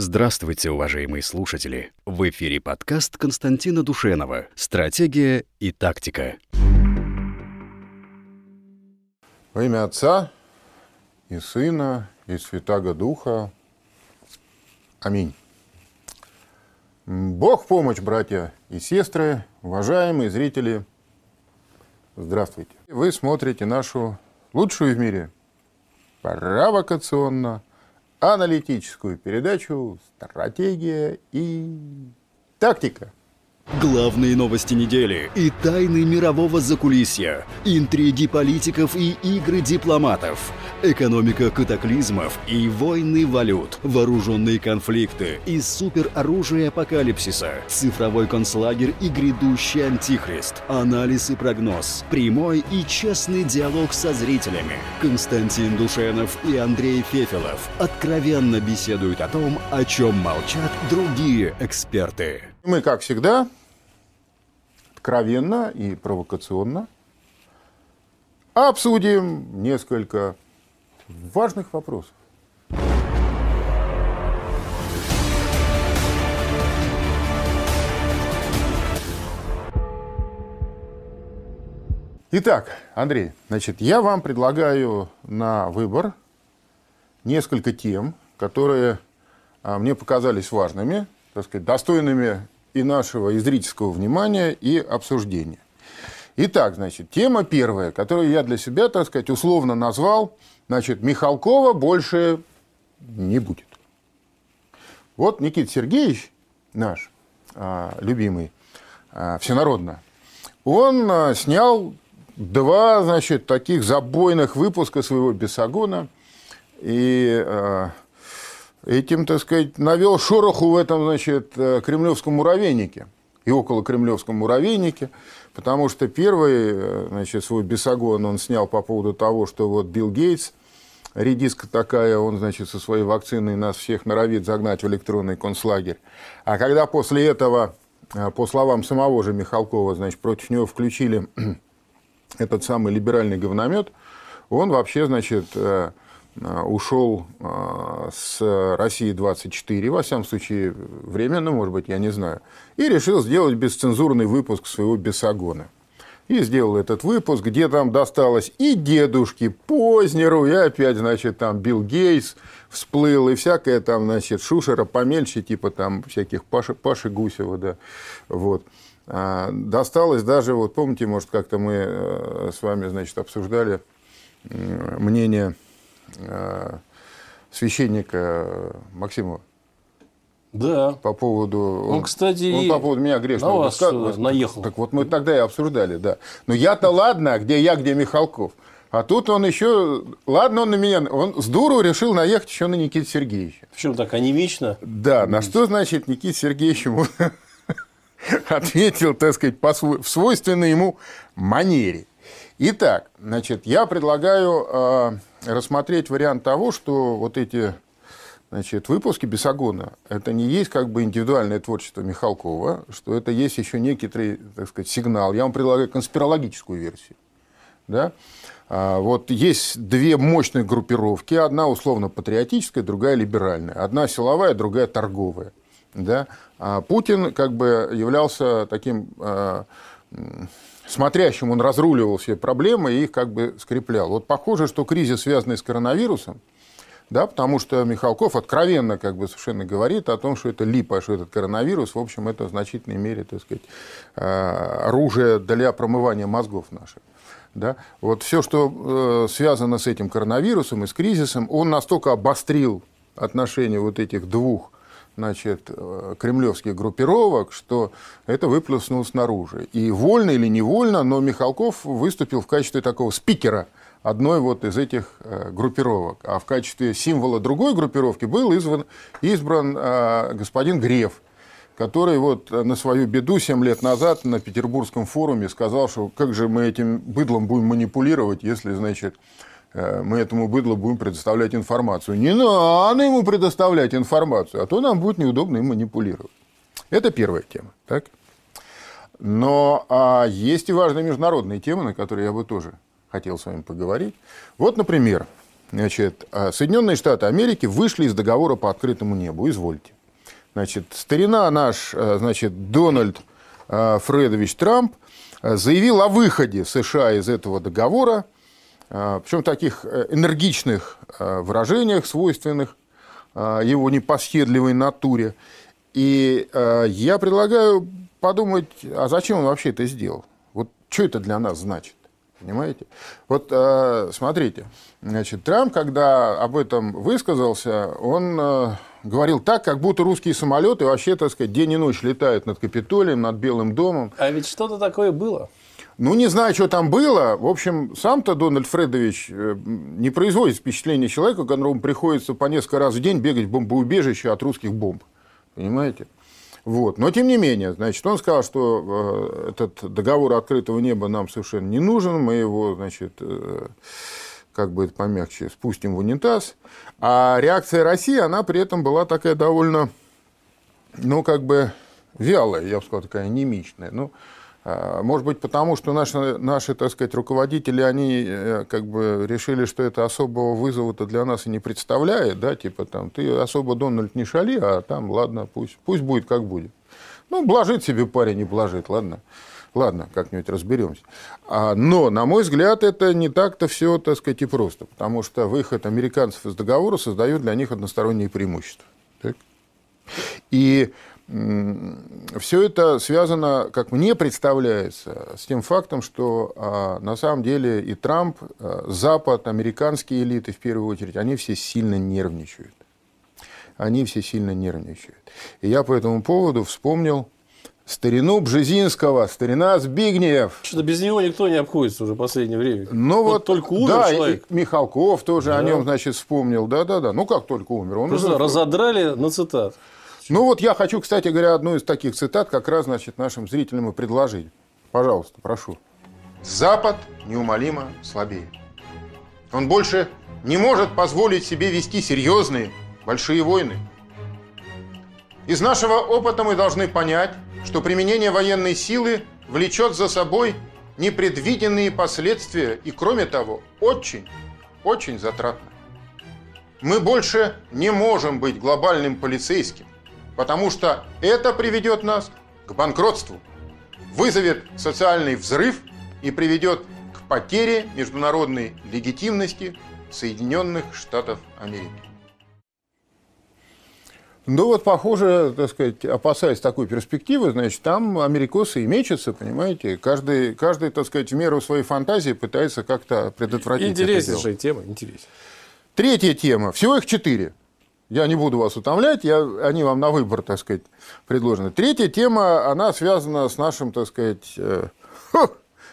Здравствуйте, уважаемые слушатели! В эфире подкаст Константина Душенова «Стратегия и тактика». Во имя Отца и Сына и Святаго Духа. Аминь. Бог помощь, братья и сестры, уважаемые зрители. Здравствуйте. Вы смотрите нашу лучшую в мире провокационно аналитическую передачу «Стратегия и тактика». Главные новости недели и тайны мирового закулисья, интриги политиков и игры дипломатов, экономика катаклизмов и войны валют, вооруженные конфликты и супероружие апокалипсиса, цифровой концлагерь и грядущий антихрист, анализ и прогноз, прямой и честный диалог со зрителями. Константин Душенов и Андрей Фефелов откровенно беседуют о том, о чем молчат другие эксперты. Мы, как всегда, откровенно и провокационно обсудим несколько важных вопросов. Итак, Андрей, значит, я вам предлагаю на выбор несколько тем, которые а, мне показались важными, так сказать, достойными и нашего, и зрительского внимания, и обсуждения. Итак, значит, тема первая, которую я для себя, так сказать, условно назвал, значит, Михалкова больше не будет. Вот Никита Сергеевич, наш а, любимый, а, всенародно, он а, снял два, значит, таких забойных выпуска своего «Бесогона», и этим, так сказать, навел шороху в этом, значит, э, кремлевском муравейнике и около кремлевском муравейнике, потому что первый, э, значит, свой бесогон он снял по поводу того, что вот Билл Гейтс, редиска такая, он, значит, со своей вакциной нас всех норовит загнать в электронный концлагерь. А когда после этого, э, по словам самого же Михалкова, значит, против него включили этот самый либеральный говномет, он вообще, значит, ушел э, с России 24, во всяком случае, временно, может быть, я не знаю, и решил сделать бесцензурный выпуск своего «Бесогона». И сделал этот выпуск, где там досталось и дедушке Познеру, и опять, значит, там Билл Гейтс всплыл, и всякое там, значит, шушера помельче, типа там всяких Паши, Паши Гусева, да, вот. А досталось даже, вот помните, может, как-то мы э, с вами, значит, обсуждали мнение Э, священника Максимова. Да. По поводу... Он, кстати, он по поводу меня грешного. На вас высказывал. наехал. Так вот мы тогда и обсуждали, да. Но я-то ладно, где я, где Михалков. А тут он еще... Ладно, он на меня... Он с дуру решил наехать еще на Никита Сергеевича. Почему так анемично? Да, на что, значит, Никита Сергеевич ему ответил, так сказать, по свой, в свойственной ему манере. Итак, значит, я предлагаю э, рассмотреть вариант того, что вот эти значит, выпуски Бесогона – это не есть как бы индивидуальное творчество Михалкова, что это есть еще некий, так сказать, сигнал. Я вам предлагаю конспирологическую версию. Да? А, вот есть две мощные группировки, одна условно патриотическая, другая либеральная, одна силовая, другая торговая. Да? А Путин как бы являлся таким а, смотрящим, он разруливал все проблемы и их как бы скреплял. Вот похоже, что кризис, связанный с коронавирусом, да, потому что Михалков откровенно как бы совершенно говорит о том, что это липа, что этот коронавирус, в общем, это в значительной мере, так сказать, а, оружие для промывания мозгов наших. Да? Вот все, что э, связано с этим коронавирусом и с кризисом, он настолько обострил отношения вот этих двух значит, э, кремлевских группировок, что это выплеснулось снаружи. И вольно или невольно, но Михалков выступил в качестве такого спикера одной вот из этих э, группировок. А в качестве символа другой группировки был избран, избран э, господин Греф, который вот на свою беду 7 лет назад на Петербургском форуме сказал, что как же мы этим быдлом будем манипулировать, если, значит, мы этому быдлу будем предоставлять информацию. Не надо ему предоставлять информацию, а то нам будет неудобно им манипулировать. Это первая тема. Так? Но а есть и важные международные темы, на которые я бы тоже хотел с вами поговорить. Вот, например, Значит, а Соединенные Штаты Америки вышли из договора по открытому небу. Извольте. Значит, старина наш, э, значит, Дональд э, Фредович Трамп э, заявил о выходе США из этого договора, причем в таких энергичных выражениях, свойственных его непоседливой натуре. И я предлагаю подумать, а зачем он вообще это сделал? Вот что это для нас значит? Понимаете? Вот э, смотрите, значит, Трамп, когда об этом высказался, он э, говорил так, как будто русские самолеты вообще, так сказать, день и ночь летают над Капитолием, над Белым домом. А ведь что-то такое было. Ну, не знаю, что там было. В общем, сам-то Дональд Фредович э, не производит впечатление человека, которому приходится по несколько раз в день бегать в бомбоубежище от русских бомб. Понимаете? Вот. Но, тем не менее, значит, он сказал, что э, этот договор открытого неба нам совершенно не нужен, мы его, значит, э, как бы это помягче, спустим в унитаз. А реакция России, она при этом была такая довольно, ну, как бы вялая, я бы сказал, такая анемичная. Ну, а, может быть, потому что наши, наши, так сказать, руководители, они э, как бы решили, что это особого вызова-то для нас и не представляет, да, типа там, ты особо, Дональд, не шали, а там, ладно, пусть, пусть будет как будет. Ну, блажит себе парень, не блажит, ладно. Ладно, как-нибудь разберемся. А, но, на мой взгляд, это не так-то все, так сказать, и просто. Потому что выход американцев из договора создает для них односторонние преимущества. Так? И все это связано, как мне представляется, с тем фактом, что а, на самом деле и Трамп, а, Запад, американские элиты в первую очередь, они все сильно нервничают. Они все сильно нервничают. И я по этому поводу вспомнил старину Бжезинского, старина Збигнеев. Что-то без него никто не обходится уже в последнее время. Ну вот, вот только умер да, человек. И Михалков тоже да. о нем, значит, вспомнил. Да-да-да. Ну как только умер? Он Просто разодрали на цитат. Ну вот я хочу, кстати говоря, одну из таких цитат как раз, значит, нашим зрителям и предложить. Пожалуйста, прошу. Запад неумолимо слабее. Он больше не может позволить себе вести серьезные, большие войны. Из нашего опыта мы должны понять, что применение военной силы влечет за собой непредвиденные последствия и, кроме того, очень, очень затратно. Мы больше не можем быть глобальным полицейским, потому что это приведет нас к банкротству, вызовет социальный взрыв и приведет к потере международной легитимности Соединенных Штатов Америки. Ну вот, похоже, так сказать, опасаясь такой перспективы, значит, там америкосы и мечутся, понимаете, каждый, каждый, так сказать, в меру своей фантазии пытается как-то предотвратить Интереснейшая тема, интересно. Третья тема, всего их четыре. Я не буду вас утомлять, я, они вам на выбор, так сказать, предложены. Третья тема, она связана с нашим, так сказать, э,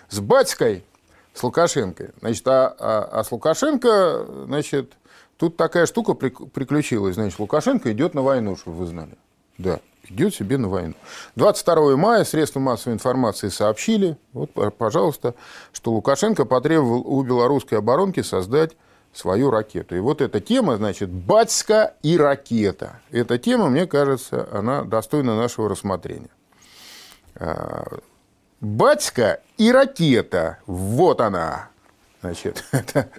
с батькой, с Лукашенко. Значит, а, а, а с Лукашенко, значит, тут такая штука приключилась. Значит, Лукашенко идет на войну, чтобы вы знали. Да, идет себе на войну. 22 мая средства массовой информации сообщили, вот, пожалуйста, что Лукашенко потребовал у белорусской оборонки создать свою ракету. И вот эта тема, значит, батька и ракета. Эта тема, мне кажется, она достойна нашего рассмотрения. А, батька и ракета. Вот она. Значит, это...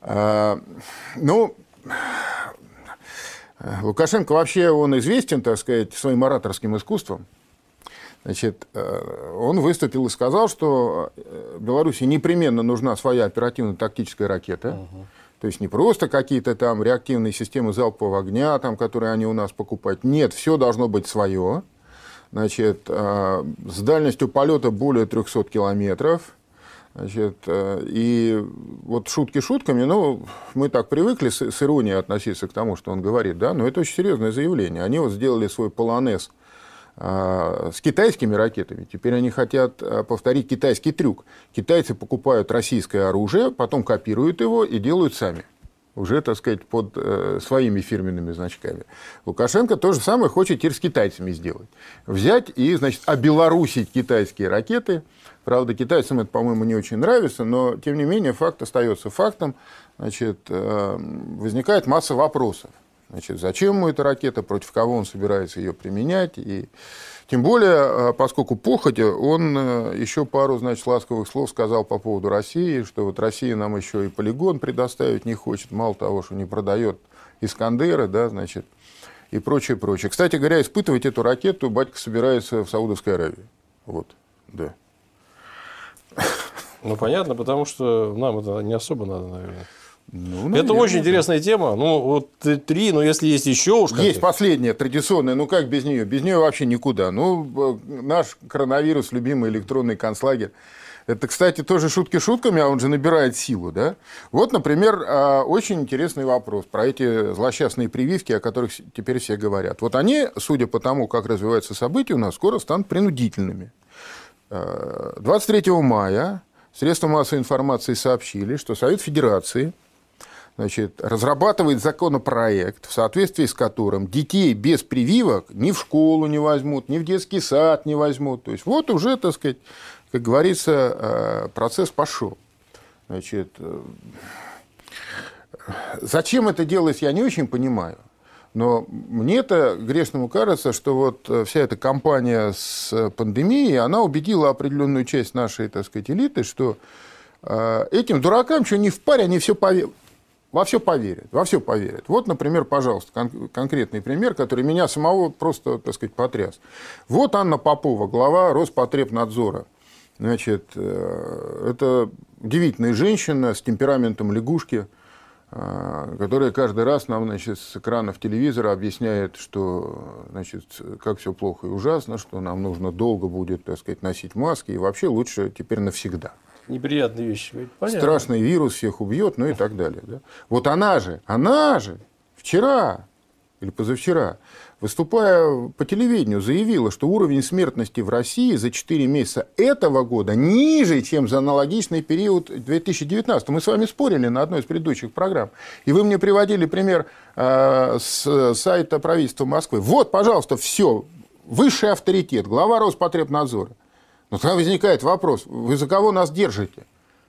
А, ну, Лукашенко вообще, он известен, так сказать, своим ораторским искусством. Значит, э, он выступил и сказал, что э, Беларуси непременно нужна своя оперативно-тактическая ракета. Угу. То есть не просто какие-то там реактивные системы залпового огня, там, которые они у нас покупают. Нет, все должно быть свое. Значит, э, с дальностью полета более 300 километров. Значит, и вот шутки шутками, ну, мы так привыкли с, с иронией относиться к тому, что он говорит, да, но это очень серьезное заявление. Они вот сделали свой полонез – с китайскими ракетами. Теперь они хотят а, повторить китайский трюк. Китайцы покупают российское оружие, потом копируют его и делают сами. Уже, так сказать, под э, своими фирменными значками. Лукашенко то же самое хочет теперь с китайцами сделать. Взять и, значит, обелорусить китайские ракеты. Правда, китайцам это, по-моему, не очень нравится, но, тем не менее, факт остается фактом. Значит, э, возникает масса вопросов. Значит, зачем ему эта ракета, против кого он собирается ее применять. И тем более, э, поскольку походя, он э, еще пару, значит, ласковых слов сказал по поводу России, что вот Россия нам еще и полигон предоставить не хочет, мало того, что не продает Искандеры, да, значит, и прочее, прочее. Кстати говоря, испытывать эту ракету батька собирается в Саудовской Аравии. Вот, да. Ну, понятно, потому что нам это не особо надо, наверное. Ну, это наверное, очень интересная тема. Ну, вот три, но если есть еще уж Есть последняя, традиционная, ну как без нее? Без нее вообще никуда. Ну, э, наш коронавирус, любимый электронный концлагерь. Это, кстати, тоже шутки шутками, а он же набирает силу, да? Вот, например, а, очень интересный вопрос про эти злосчастные прививки, о которых теперь все говорят. Вот они, судя по тому, как развиваются события, у нас скоро станут принудительными. Э, 23 мая средства массовой информации сообщили, что Совет Федерации значит, разрабатывает законопроект, в соответствии с которым детей без прививок ни в школу не возьмут, ни в детский сад не возьмут. То есть вот уже, так сказать, как говорится, э, процесс пошел. Значит, э, зачем это делать, я не очень понимаю. Но мне-то грешному кажется, что вот э, вся эта кампания с пандемией, она убедила определенную часть нашей, так сказать, элиты, что этим дуракам, что не в паре, они все во все поверят, во все поверят. Вот, например, пожалуйста, кон- конкретный пример, который меня самого просто, так сказать, потряс. Вот Анна Попова, глава Роспотребнадзора. Значит, э, это удивительная женщина с темпераментом лягушки, э, которая каждый раз нам значит, с экранов телевизора объясняет, что значит, как все плохо и ужасно, что нам нужно долго будет так сказать, носить маски, и вообще лучше теперь навсегда неприятные вещи. Понятно. страшный вирус всех убьет, ну и так далее. Да? Вот она же, она же вчера или позавчера, выступая по телевидению, заявила, что уровень смертности в России за 4 месяца этого года ниже, чем за аналогичный период 2019. Мы с вами спорили на одной из предыдущих программ. И вы мне приводили пример э, с сайта правительства Москвы. Вот, пожалуйста, все. Высший авторитет, глава Роспотребнадзора. Но тогда возникает вопрос, вы за кого нас держите?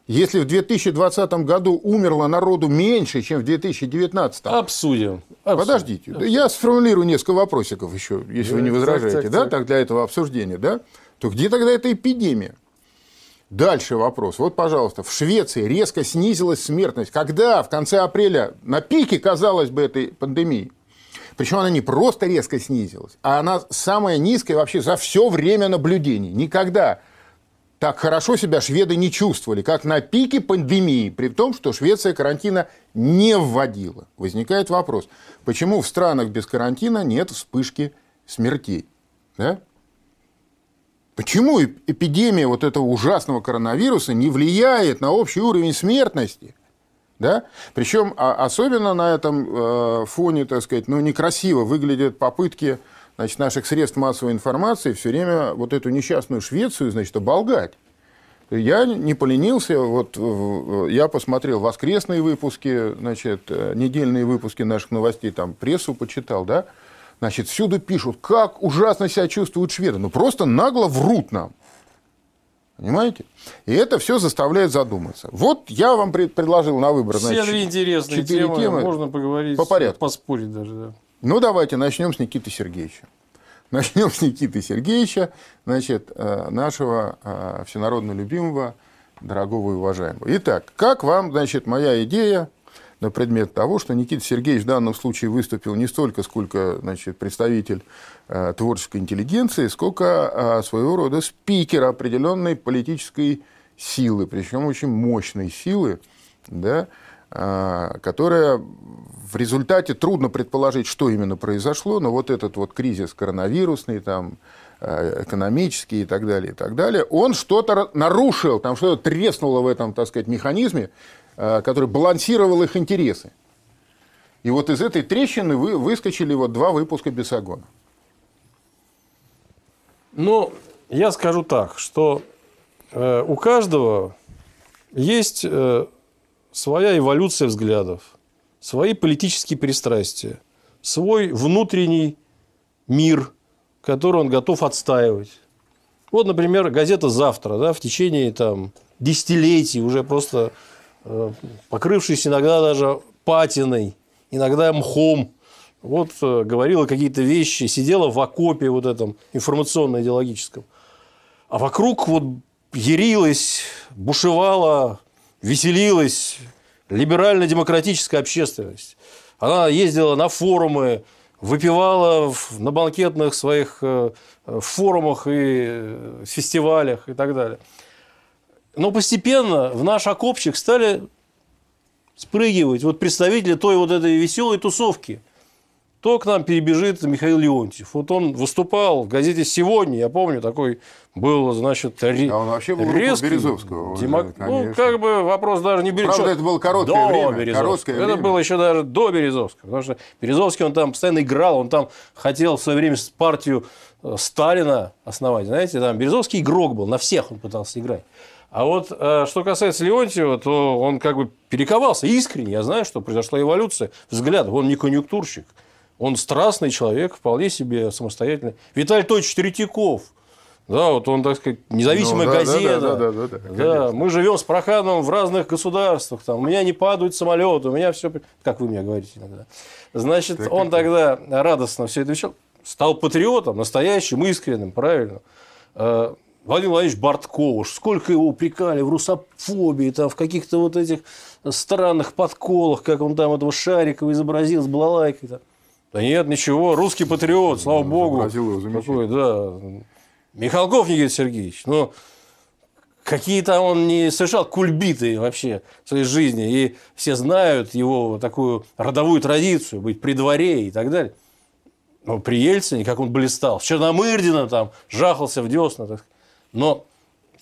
Если в 2020 году умерло народу меньше, чем в 2019, Обсудим. Обсудим. подождите, я сформулирую несколько вопросиков еще, если вы не Так, возражаете, так, да, так. так для этого обсуждения, да, то где тогда эта эпидемия? Дальше вопрос. Вот, пожалуйста, в Швеции резко снизилась смертность. Когда? В конце апреля, на пике, казалось бы, этой пандемии. Причем она не просто резко снизилась, а она самая низкая вообще за все время наблюдений. Никогда так хорошо себя шведы не чувствовали, как на пике пандемии, при том, что Швеция карантина не вводила. Возникает вопрос, почему в странах без карантина нет вспышки смертей? Да? Почему эп- эпидемия вот этого ужасного коронавируса не влияет на общий уровень смертности? Да? Причем а, особенно на этом э, фоне, так сказать, ну, некрасиво выглядят попытки значит, наших средств массовой информации все время вот эту несчастную Швецию, значит, оболгать. Я не поленился, вот я посмотрел воскресные выпуски, значит, э, недельные выпуски наших новостей, там прессу почитал, да, значит, всюду пишут, как ужасно себя чувствуют шведы, ну просто нагло врут нам. Понимаете? И это все заставляет задуматься. Вот я вам пред- предложил на выбор, Все значит, интересные четыре темы, темы. можно поговорить, по порядку. поспорить даже. Да. Ну, давайте начнем с Никиты Сергеевича. Начнем с Никиты Сергеевича, значит, э, нашего э, всенародно любимого, дорогого и уважаемого. Итак, как вам, значит, моя идея на предмет того, что Никита Сергеевич в данном случае выступил не столько, сколько значит, представитель э, творческой интеллигенции, сколько э, своего рода спикер определенной политической силы, причем очень мощной силы, да, а, которая в результате трудно предположить, что именно произошло, но вот этот вот кризис коронавирусный, там, э, экономический и так далее, и так далее, он что-то нарушил, там что-то треснуло в этом, так сказать, механизме, э, который балансировал их интересы. И вот из этой трещины вы, выскочили вот два выпуска Бесогона. Ну, я скажу так, что э, у каждого есть э, своя эволюция взглядов, свои политические пристрастия, свой внутренний мир, который он готов отстаивать. Вот, например, газета «Завтра» да, в течение там, десятилетий, уже просто э, покрывшись иногда даже патиной, иногда мхом, вот э, говорила какие-то вещи, сидела в окопе вот этом информационно-идеологическом. А вокруг вот ярилась, бушевала, веселилась либерально-демократическая общественность. Она ездила на форумы, выпивала на банкетных своих э, форумах и э, фестивалях и так далее. Но постепенно в наш окопчик стали спрыгивать вот представители той вот этой веселой тусовки – то к нам перебежит Михаил Леонтьев. Вот он выступал в газете «Сегодня», я помню, такой был, значит, ре... а он вообще был резкий. Березовского. Демок... Ну, как бы вопрос даже не Березовского. Правда, это было короткое до время. Березовского. Короткое это время. было еще даже до Березовского. Потому что Березовский, он там постоянно играл, он там хотел в свое время партию э, Сталина основать. Знаете, там Березовский игрок был, на всех он пытался играть. А вот э, что касается Леонтьева, то он как бы перековался искренне. Я знаю, что произошла эволюция взглядов. Он не конъюнктурщик. Он страстный человек, вполне себе самостоятельный. Виталий Тойч Третьяков. Да, вот он, так сказать, независимая Ну, да, газета. да, да, да, да, да, Да, мы живем с Прохановым в разных государствах. Там, у меня не падают самолеты, у меня все... Как вы мне говорите иногда. Значит, Так, он тогда радостно все это вещал. Стал патриотом, настоящим, искренним, правильно. Владимир Владимирович Бартков, уж сколько его упрекали в русофобии, там, в каких-то вот этих странных подколах, как он там этого Шарикова изобразил с балалайкой. Там. Да нет, ничего, русский патриот, слава богу. изобразил его замечательно. Такой, да. Михалков Никита Сергеевич, ну, какие-то он не совершал кульбиты вообще в своей жизни. И все знают его такую родовую традицию, быть при дворе и так далее. Но при Ельцине, как он блистал, с Черномырдином там жахался в десна. так сказать. Но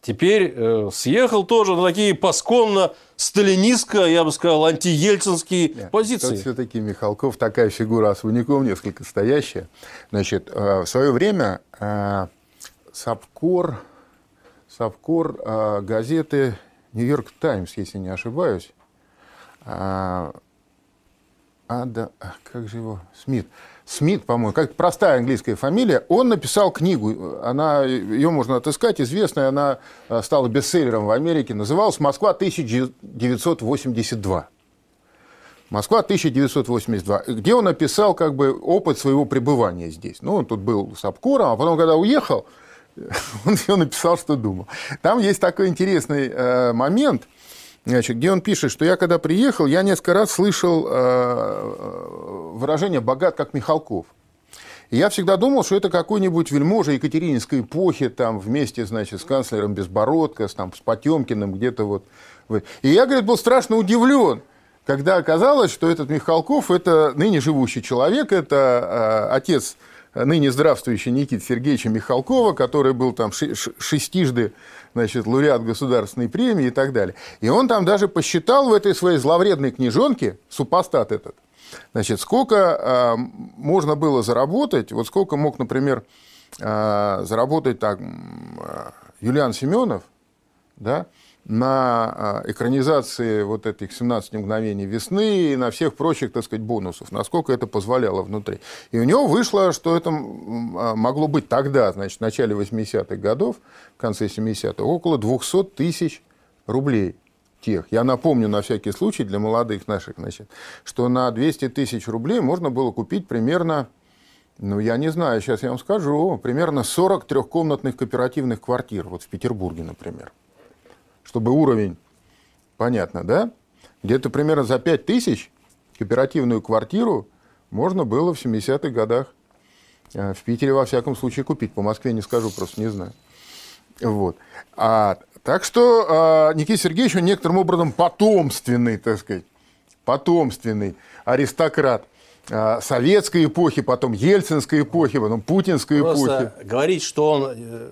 теперь э, съехал тоже на такие посконно сталинистско, я бы сказал, антиельцинские позиции. все-таки Михалков такая фигура особняком, несколько стоящая. Значит, э, в свое время э, Сапкор, Сапкор э, газеты Нью-Йорк Таймс, если не ошибаюсь, а, Ада, а, как же его, Смит, Смит, по-моему, как простая английская фамилия, он написал книгу, она, ее можно отыскать, известная, она э, стала бестселлером в Америке, называлась «Москва 1982». Москва 1982, где он описал как бы опыт своего пребывания здесь. Ну, он тут был с обкором, а потом, когда уехал, он все написал, что думал. Там есть такой интересный э, момент, значит, где он пишет, что я когда приехал, я несколько раз слышал э, выражение «богат, как Михалков». Я всегда думал, что это какой-нибудь вельможа Екатерининской эпохи, там, вместе, значит, с канцлером Безбородко, с, там, с Потемкиным, где-то вот. И я, говорит, был страшно удивлен, когда оказалось, что этот Михалков – это ныне живущий человек, это э, отец ныне здравствующий Никиты Сергеевича Михалкова, который был там шестижды значит, лауреат государственной премии и так далее. И он там даже посчитал в этой своей зловредной книжонке, супостат этот, значит, сколько э, можно было заработать, вот сколько мог, например, э, заработать так, э, Юлиан Семенов, да, на э, экранизации вот этих 17 мгновений весны и на всех прочих, так сказать, бонусов, насколько это позволяло внутри. И у него вышло, что это а, могло быть тогда, значит, в начале 80-х годов, в конце 70-х, около 200 тысяч рублей тех. Я напомню на всякий случай для молодых наших, значит, что на 200 тысяч рублей можно было купить примерно, ну, я не знаю, сейчас я вам скажу, примерно 40 трехкомнатных кооперативных квартир, вот в Петербурге, например чтобы уровень, понятно, да? Где-то примерно за 5 тысяч кооперативную квартиру можно было в 70-х годах э, в Питере, во всяком случае, купить. По Москве не скажу, просто не знаю. Вот. А, так что э, Никита Сергеевич, он некоторым образом потомственный, так сказать, потомственный аристократ э, советской эпохи, потом ельцинской эпохи, потом путинской эпохи. Просто говорить, что он э,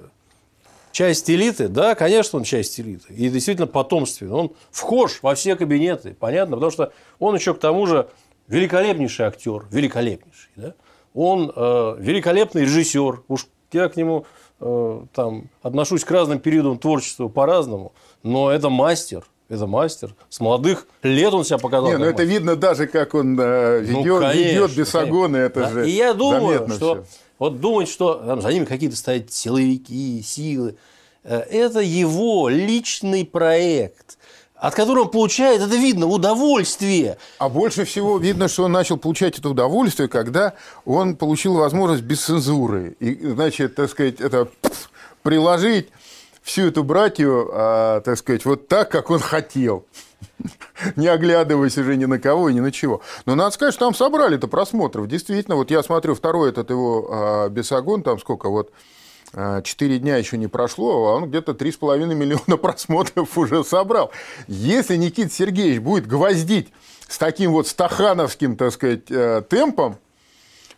часть элиты, да, конечно, он часть элиты. И действительно потомственный. Он вхож во все кабинеты, понятно, потому что он еще к тому же великолепнейший актер, великолепнейший, да? Он э, великолепный режиссер. Уж я к нему э, там отношусь к разным периодам творчества по-разному, но это мастер. Это мастер. С молодых лет он себя показал. Не, ну это видно даже, как он э, Ну, ведет, конечно, ведет бесогоны, это конечно. же И я думаю, что всё. Вот думать, что там, за ними какие-то стоят силовики, силы, э, это его личный проект. от которого он получает, это видно, удовольствие. А больше всего видно, что он начал получать это удовольствие, когда он получил возможность без цензуры. И, значит, так сказать, это приложить всю эту братью, а, так сказать, вот так, как он хотел. Не оглядываясь уже ни на кого и ни на чего. Но надо сказать, что там собрали-то просмотров. Действительно, вот я смотрю второй этот его а, Бесогон, там сколько, вот а, четыре дня еще не прошло, а он где-то 3,5 миллиона просмотров уже собрал. Если Никита Сергеевич будет гвоздить с таким вот стахановским, так сказать, э, темпом,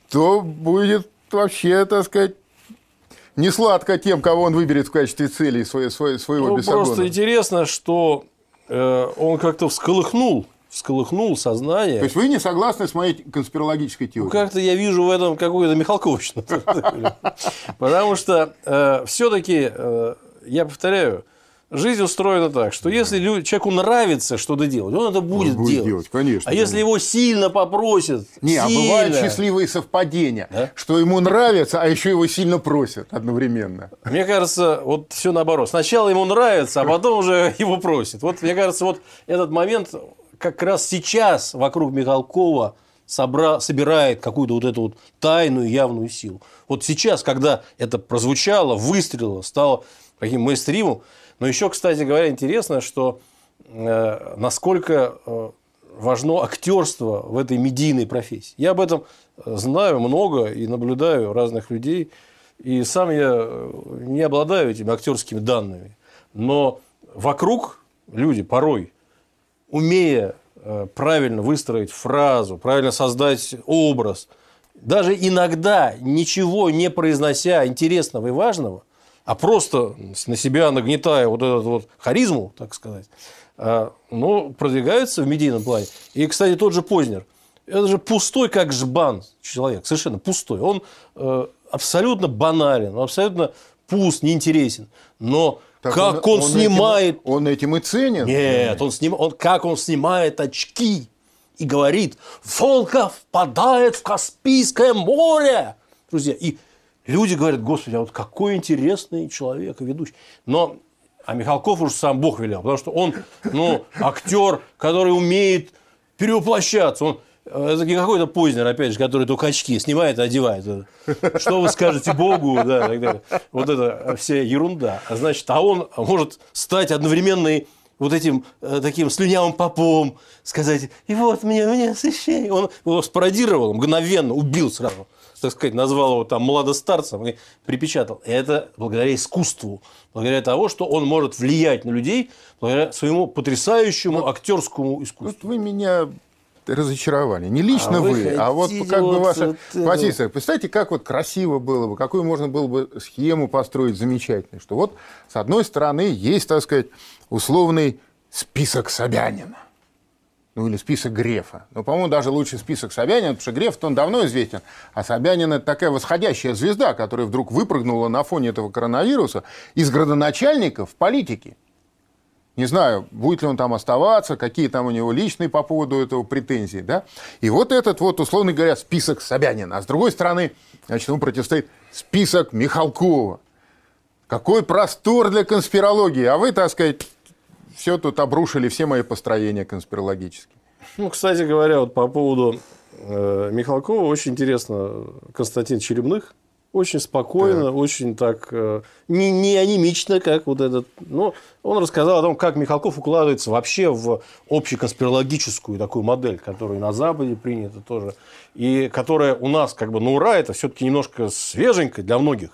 то будет вообще, так сказать, не сладко тем, кого он выберет в качестве цели своего, своего ну, бесогона. Просто интересно, что э, он как-то всколыхнул всколыхнул сознание. То есть вы не согласны с моей конспирологической теорией? Ну, как-то я вижу в этом какую-то Михалковщину. Потому что э, все-таки, э, я повторяю, Жизнь устроена так, что если человеку нравится что-то делать, он это будет, он будет делать. делать. Конечно. А конечно. если его сильно попросят, не, сильно... а бывают счастливые совпадения, да? что ему нравится, а еще его сильно просят одновременно. Мне кажется, вот все наоборот. Сначала ему нравится, а потом уже его просят. Вот мне кажется, вот этот момент как раз сейчас вокруг Михалкова собра... собирает какую-то вот эту вот тайную явную силу. Вот сейчас, когда это прозвучало, выстрелило, стало таким мейстримом, но еще, кстати говоря, интересно, что э, насколько э, важно актерство в этой медийной профессии. Я об этом знаю много и наблюдаю разных людей. И сам я э, не обладаю этими актерскими данными. Но вокруг люди порой, умея э, правильно выстроить фразу, правильно создать образ, даже иногда ничего не произнося интересного и важного, а просто на себя нагнетая вот эту вот харизму, так сказать, а, ну, продвигаются в медийном плане. И, кстати, тот же Познер. Это же пустой, как жбан человек, совершенно пустой. Он э, абсолютно банален, абсолютно пуст, неинтересен. Но так как он, он, он снимает... Этим, он этим и ценен? Нет, он сним, он, как он снимает очки и говорит, Волков впадает в Каспийское море. Друзья, и Люди говорят, господи, а вот какой интересный человек ведущий. Но а Михалков уж сам Бог велел, потому что он, ну, актер, который умеет перевоплощаться. Он, это не какой-то Познер, опять же, который только очки снимает и одевает. Что вы скажете Богу, да, так далее. Вот это вся ерунда. А значит, а он может стать одновременно вот этим э, таким слюнявым попом, сказать, и вот мне, мне освящение. Он его спародировал, мгновенно убил сразу так сказать, назвал его там молодостарцем и припечатал. И это благодаря искусству, благодаря того, что он может влиять на людей, благодаря своему потрясающему актерскому искусству. Вот вы меня разочаровали. Не лично а вы, вы а вот как вот бы ваша вот позиция. Представьте, как вот красиво было бы, какую можно было бы схему построить замечательную, что вот с одной стороны есть, так сказать, условный список Собянина ну или список Грефа. Но, по-моему, даже лучше список Собянина, потому что Греф, он давно известен, а Собянин – это такая восходящая звезда, которая вдруг выпрыгнула на фоне этого коронавируса из градоначальников в политике. Не знаю, будет ли он там оставаться, какие там у него личные по поводу этого претензии. Да? И вот этот вот, условно говоря, список Собянина. А с другой стороны, значит, ему противостоит список Михалкова. Какой простор для конспирологии. А вы, так сказать, все тут обрушили, все мои построения конспирологические. Ну, кстати говоря, вот по поводу э, Михалкова, очень интересно, Константин Черемных, очень спокойно, да. очень так, э, не, не анимично, как вот этот. Но он рассказал о том, как Михалков укладывается вообще в общеконспирологическую такую модель, которая на Западе принята тоже, и которая у нас как бы на ура, это все-таки немножко свеженькая для многих.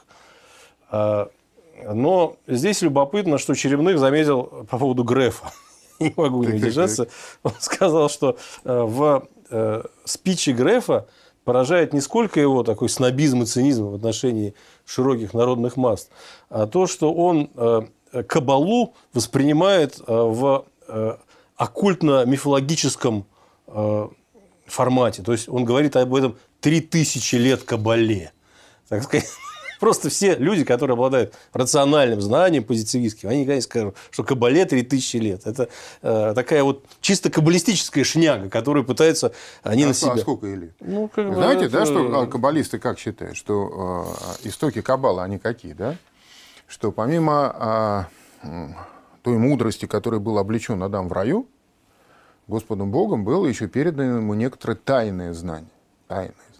Но здесь любопытно, что Черемных заметил по поводу Грефа. Не могу не удержаться. Он сказал, что э, в э, спиче Грефа поражает не сколько его такой снобизм и цинизм в отношении широких народных масс, а то, что он э, кабалу воспринимает в оккультно-мифологическом формате. То есть он говорит об этом три тысячи лет кабале. Так сказать, Просто все люди, которые обладают рациональным знанием позитивистским, они никогда не скажут, что Кабале 3000 лет. Это э, такая вот чисто каббалистическая шняга, которую пытаются они а, на себя. А сколько лет? Ну, как Знаете, это... да, что а, каббалисты как считают, что э, истоки Каббала, они какие, да? Что помимо... Э, той мудрости, которой был облечен Адам в раю, Господом Богом было еще передано ему некоторое тайное знание. Тайное знание.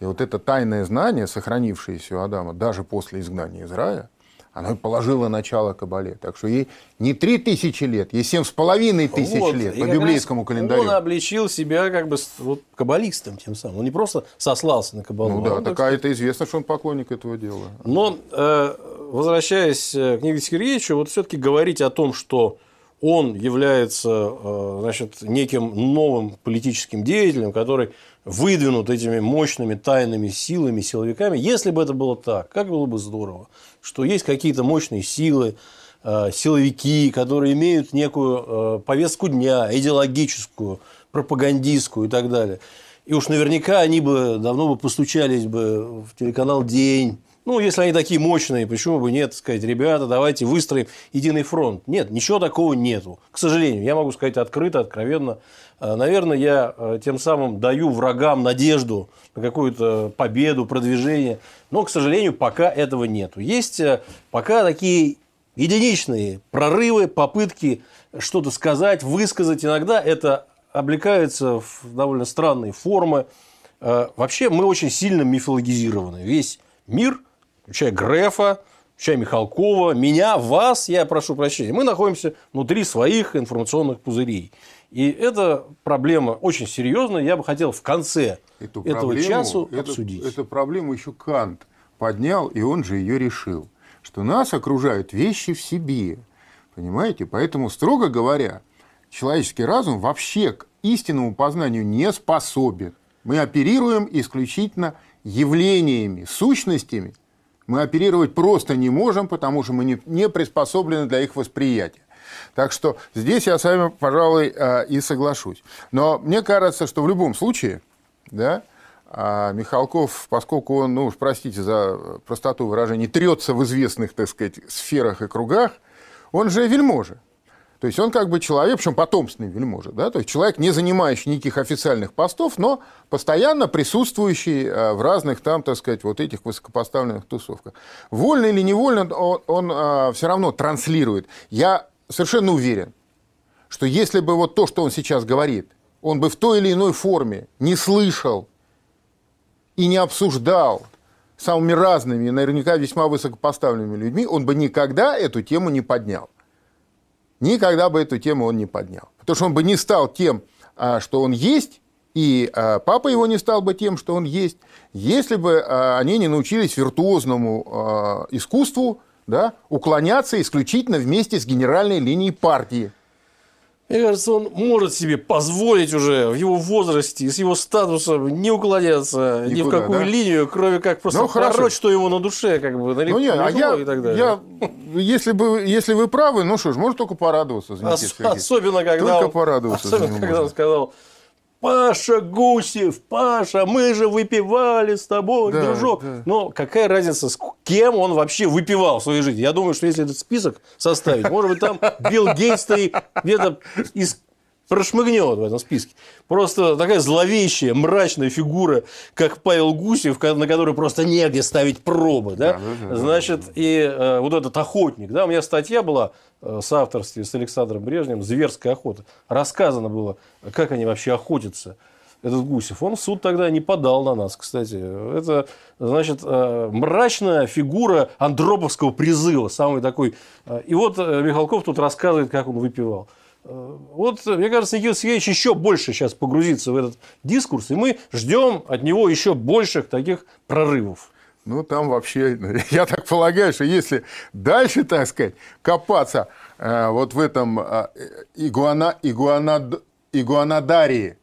И вот это тайное знание, сохранившееся у Адама даже после изгнания из рая, оно положило начало Кабале. Так что ей не три тысячи лет, ей семь с половиной тысяч вот, лет по библейскому календарю. Он обличил себя как бы вот, каббалистом тем самым. Он не просто сослался на Кабалу. Ну да, а так а это известно, что он поклонник этого дела. Но, э, возвращаясь э, к Никите Сергеевичу, вот все-таки говорить о том, что он является э, значит, неким новым политическим деятелем, который выдвинут этими мощными тайными силами, силовиками. Если бы это было так, как было бы здорово, что есть какие-то мощные силы, э, силовики, которые имеют некую э, повестку дня, идеологическую, пропагандистскую и так далее. И уж наверняка они бы давно бы постучались бы в телеканал «День», ну, если они такие мощные, почему бы нет, сказать, ребята, давайте выстроим единый фронт. Нет, ничего такого нету. К сожалению, я могу сказать открыто, откровенно. Э, наверное, я э, тем самым даю врагам надежду на какую-то победу, продвижение. Но, к сожалению, пока этого нету. Есть э, пока такие единичные прорывы, попытки что-то сказать, высказать. Иногда это облекается в довольно странные формы. Вообще мы очень сильно мифологизированы. Весь мир – включая Грефа, включая Михалкова, меня, вас, я прошу прощения. Мы находимся внутри своих информационных пузырей. И эта проблема очень серьезная. Я бы хотел в конце эту этого проблему, часу это, обсудить. Эту проблему еще Кант поднял, и он же ее решил. Что нас окружают вещи в себе. Понимаете? Поэтому, строго говоря, человеческий разум вообще к истинному познанию не способен. Мы оперируем исключительно явлениями, сущностями, мы оперировать просто не можем, потому что мы не, не приспособлены для их восприятия. Так что здесь я с вами, пожалуй, а, и соглашусь. Но мне кажется, что в любом случае, да, а Михалков, поскольку он, ну уж простите за простоту выражения, трется в известных, так сказать, сферах и кругах, он же вельможа. То есть он как бы человек, причем потомственный вельможа, да, то есть человек, не занимающий никаких официальных постов, но постоянно присутствующий э, в разных там, так сказать, вот этих высокопоставленных тусовках. Вольно или невольно он, он а, все равно транслирует. Я совершенно уверен, что если бы вот то, что он сейчас говорит, он бы в той или иной форме не слышал и не обсуждал самыми разными, наверняка весьма высокопоставленными людьми, он бы никогда эту тему не поднял никогда бы эту тему он не поднял. Потому что он бы не стал тем, а, что он есть, и а, папа его не стал бы тем, что он есть, если бы а, они не научились виртуозному искусству да, уклоняться исключительно вместе с генеральной линией партии. Мне кажется, он может себе позволить уже в его возрасте, с его статусом не уклоняться Никуда, ни в какую да? линию, кроме как просто ну, пороть, что ему на душе, как бы, ну, нет, а я, и так далее. Я, если, бы, если вы правы, ну что ж, может только порадоваться. Ос- особенно, когда только он, порадоваться особенно, когда он сказал, Паша Гусев, Паша, мы же выпивали с тобой, да, дружок. Да. Но какая разница, с кем он вообще выпивал в своей жизни? Я думаю, что если этот список составить, может быть, там Билл Гейтс где-то из прошмыгнет в этом списке. Просто такая зловещая, мрачная фигура, как Павел Гусев, на который просто негде ставить пробы. Да? Да, да, Значит, да, и э, вот этот охотник. Да, у меня статья была э, с авторстве с Александром Брежневым «Зверская охота». Рассказано было, как они вообще охотятся этот Гусев, он в суд тогда не подал на нас, кстати. Это, значит, э, мрачная фигура андроповского призыва, самый такой. Э, и вот э, Михалков тут рассказывает, как он выпивал. Э, вот, мне кажется, Никита Сергеевич еще больше сейчас погрузится в этот дискурс, и мы ждем от него еще больших таких прорывов. Ну, там вообще, я так полагаю, что если дальше, так сказать, копаться э, вот в этом э, игуана, игуана, игуанадарии,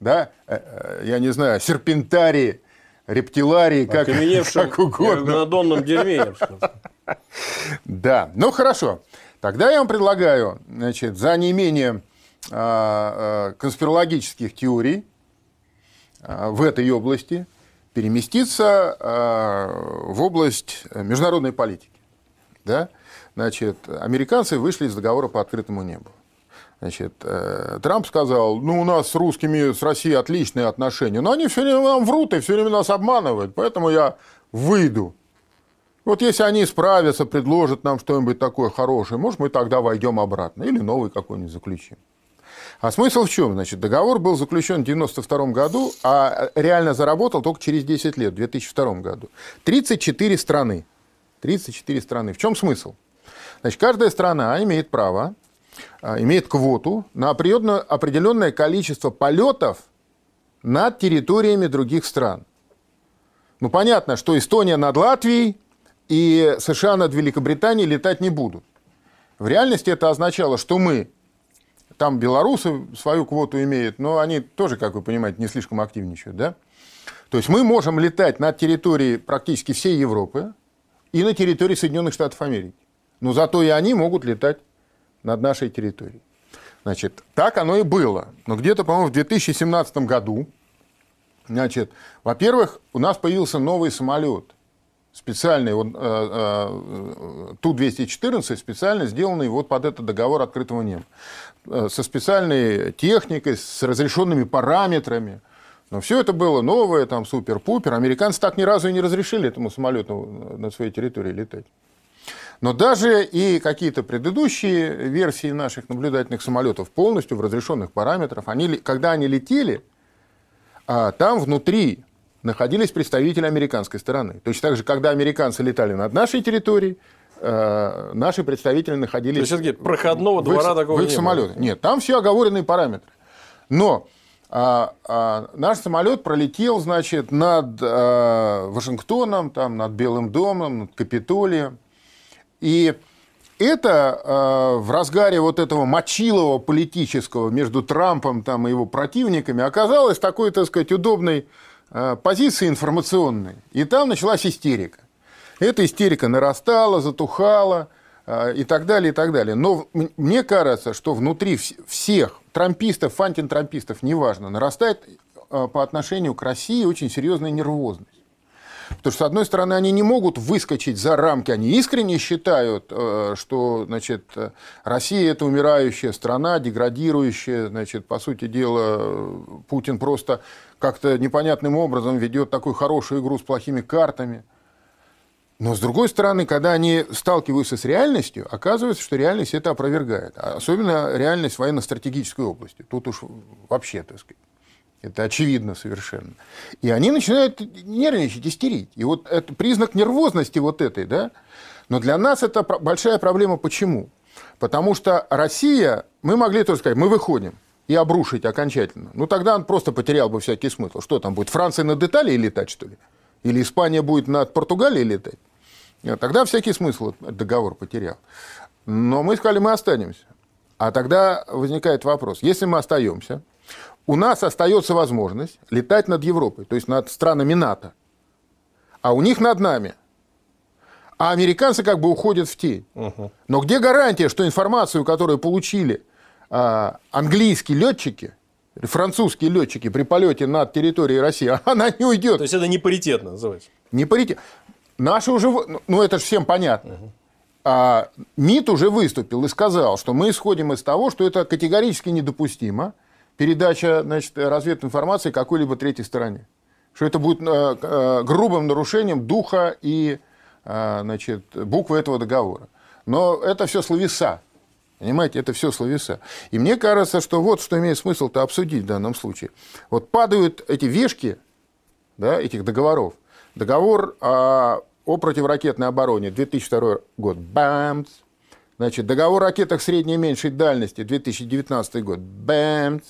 да, э, э, я не знаю, серпентарии, рептиларии, как, как угодно. На дерьме, Да, ну хорошо. Тогда я вам предлагаю, значит, за неимением а, а, конспирологических теорий а, в этой области переместиться в область международной политики. Да? Значит, американцы вышли из договора по открытому небу. Значит, э, Трамп сказал, ну, у нас с русскими, с Россией отличные отношения, но они все время нам врут и все время нас обманывают, поэтому я выйду Вот если они справятся, предложат нам что-нибудь такое хорошее, может, мы тогда войдем обратно или новый какой-нибудь заключим. А смысл в чем? Значит, договор был заключен в 1992 году, а реально заработал только через 10 лет, в 2002 году. 34 страны. 34 страны. В чем смысл? Значит, каждая страна имеет право, а, имеет квоту на определенное количество полетов над территориями других стран. Ну, понятно, что Эстония над Латвией и США над Великобританией летать не будут. В реальности это означало, что мы, там белорусы свою квоту имеют, но они тоже, как вы понимаете, не слишком активничают, да? То есть мы можем летать над территорией практически всей Европы и на территории Соединенных Штатов Америки. Но зато и они могут летать над нашей территорией. Значит, так оно и было. Но где-то, по-моему, в 2017 году, значит, во-первых, у нас появился новый самолет. Специальный, вот, э, э, Ту-214, специально сделанный вот под этот договор открытого неба. Э, со специальной техникой, с разрешенными параметрами. Но все это было новое, там, супер-пупер. Американцы так ни разу и не разрешили этому самолету на своей территории летать. Но даже и какие-то предыдущие версии наших наблюдательных самолетов полностью в разрешенных параметрах, они, когда они летели, а, там внутри находились представители американской стороны. Точно так же, когда американцы летали над нашей территорией, а, наши представители находились... То есть, проходного в двора их, такого в их не самолете. Нет, там все оговоренные параметры. Но а, а, наш самолет пролетел, значит, над а, Вашингтоном, там, над Белым домом, над Капитолием. И это э, в разгаре вот этого мочилого политического между Трампом там, и его противниками оказалось такой, так сказать, удобной э, позиции информационной. И там началась истерика. Эта истерика нарастала, затухала э, и так далее, и так далее. Но мне кажется, что внутри всех трампистов, антитрампистов, неважно, нарастает э, по отношению к России очень серьезная нервозность. Потому что, с одной стороны, они не могут выскочить за рамки, они искренне считают, э, что значит, Россия – это умирающая страна, деградирующая, значит, по сути дела, Путин просто как-то непонятным образом ведет такую хорошую игру с плохими картами. Но, с другой стороны, когда они сталкиваются с реальностью, оказывается, что реальность это опровергает. Особенно реальность военно-стратегической области. Тут уж вообще, так сказать. Это очевидно совершенно. И они начинают нервничать, истерить. И вот это признак нервозности вот этой, да? Но для нас это большая проблема. Почему? Потому что Россия, мы могли тоже сказать, мы выходим и обрушить окончательно. Ну, тогда он просто потерял бы всякий смысл. Что там будет, Франция над Италией летать, что ли? Или Испания будет над Португалией летать? Нет, тогда всякий смысл договор потерял. Но мы сказали, мы останемся. А тогда возникает вопрос, если мы остаемся, у нас остается возможность летать над Европой, то есть над странами НАТО, а у них над нами. А американцы как бы уходят в тень. Угу. Но где гарантия, что информацию, которую получили английские летчики, французские летчики при полете над территорией России, она не уйдет. То есть это не паритетно называется? Не паритет. Наши уже, ну это же всем понятно. Угу. А, МИД уже выступил и сказал, что мы исходим из того, что это категорически недопустимо передача значит, разведной информации какой-либо третьей стороне. Что это будет э, э, грубым нарушением духа и э, значит, буквы этого договора. Но это все словеса. Понимаете, это все словеса. И мне кажется, что вот что имеет смысл-то обсудить в данном случае. Вот падают эти вешки да, этих договоров. Договор о, о противоракетной обороне 2002 год. Бамс. Значит, договор о ракетах средней и меньшей дальности 2019 год. Бэмс.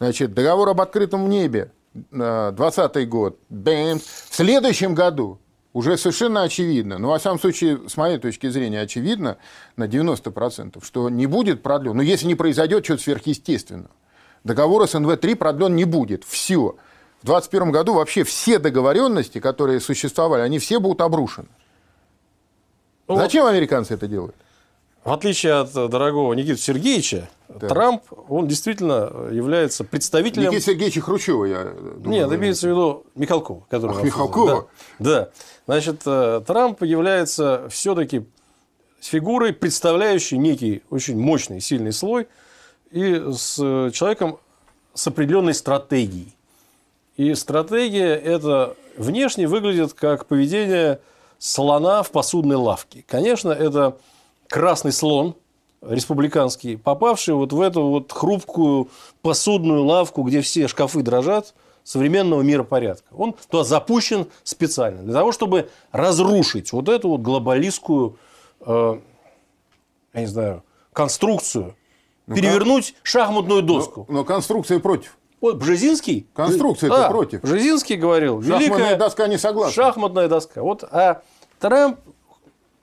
Значит, договор об открытом небе, 20 э, год, бэм. В следующем году уже совершенно очевидно, ну, во всяком случае, с моей точки зрения, очевидно на 90%, что не будет продлен. Но если не произойдет что-то сверхъестественного, договор СНВ-3 продлен не будет. Все. В 2021 году вообще все договоренности, которые существовали, они все будут обрушены. Ну, Зачем американцы это делают? В отличие от дорогого Никиты Сергеевича, да. Трамп, он действительно является представителем... Никита Сергеевича Хрущева, я думаю. Нет, имеется в виду Михалкова. Который Ах, Михалкова? Да. да. Значит, э, Трамп является все-таки фигурой, представляющей некий очень мощный, сильный слой, и с человеком с определенной стратегией. И стратегия это внешне выглядит как поведение слона в посудной лавке. Конечно, это красный слон республиканский, попавший вот в эту вот хрупкую посудную лавку, где все шкафы дрожат, современного миропорядка. Он туда запущен специально для того, чтобы разрушить вот эту вот глобалистскую, э, я не знаю, конструкцию, ну, перевернуть как? шахматную доску. Но, но конструкция против. Вот Бжезинский. Конструкция да, против. Бжезинский говорил. Шахматная великая доска не согласна. Шахматная доска. Вот, а Трамп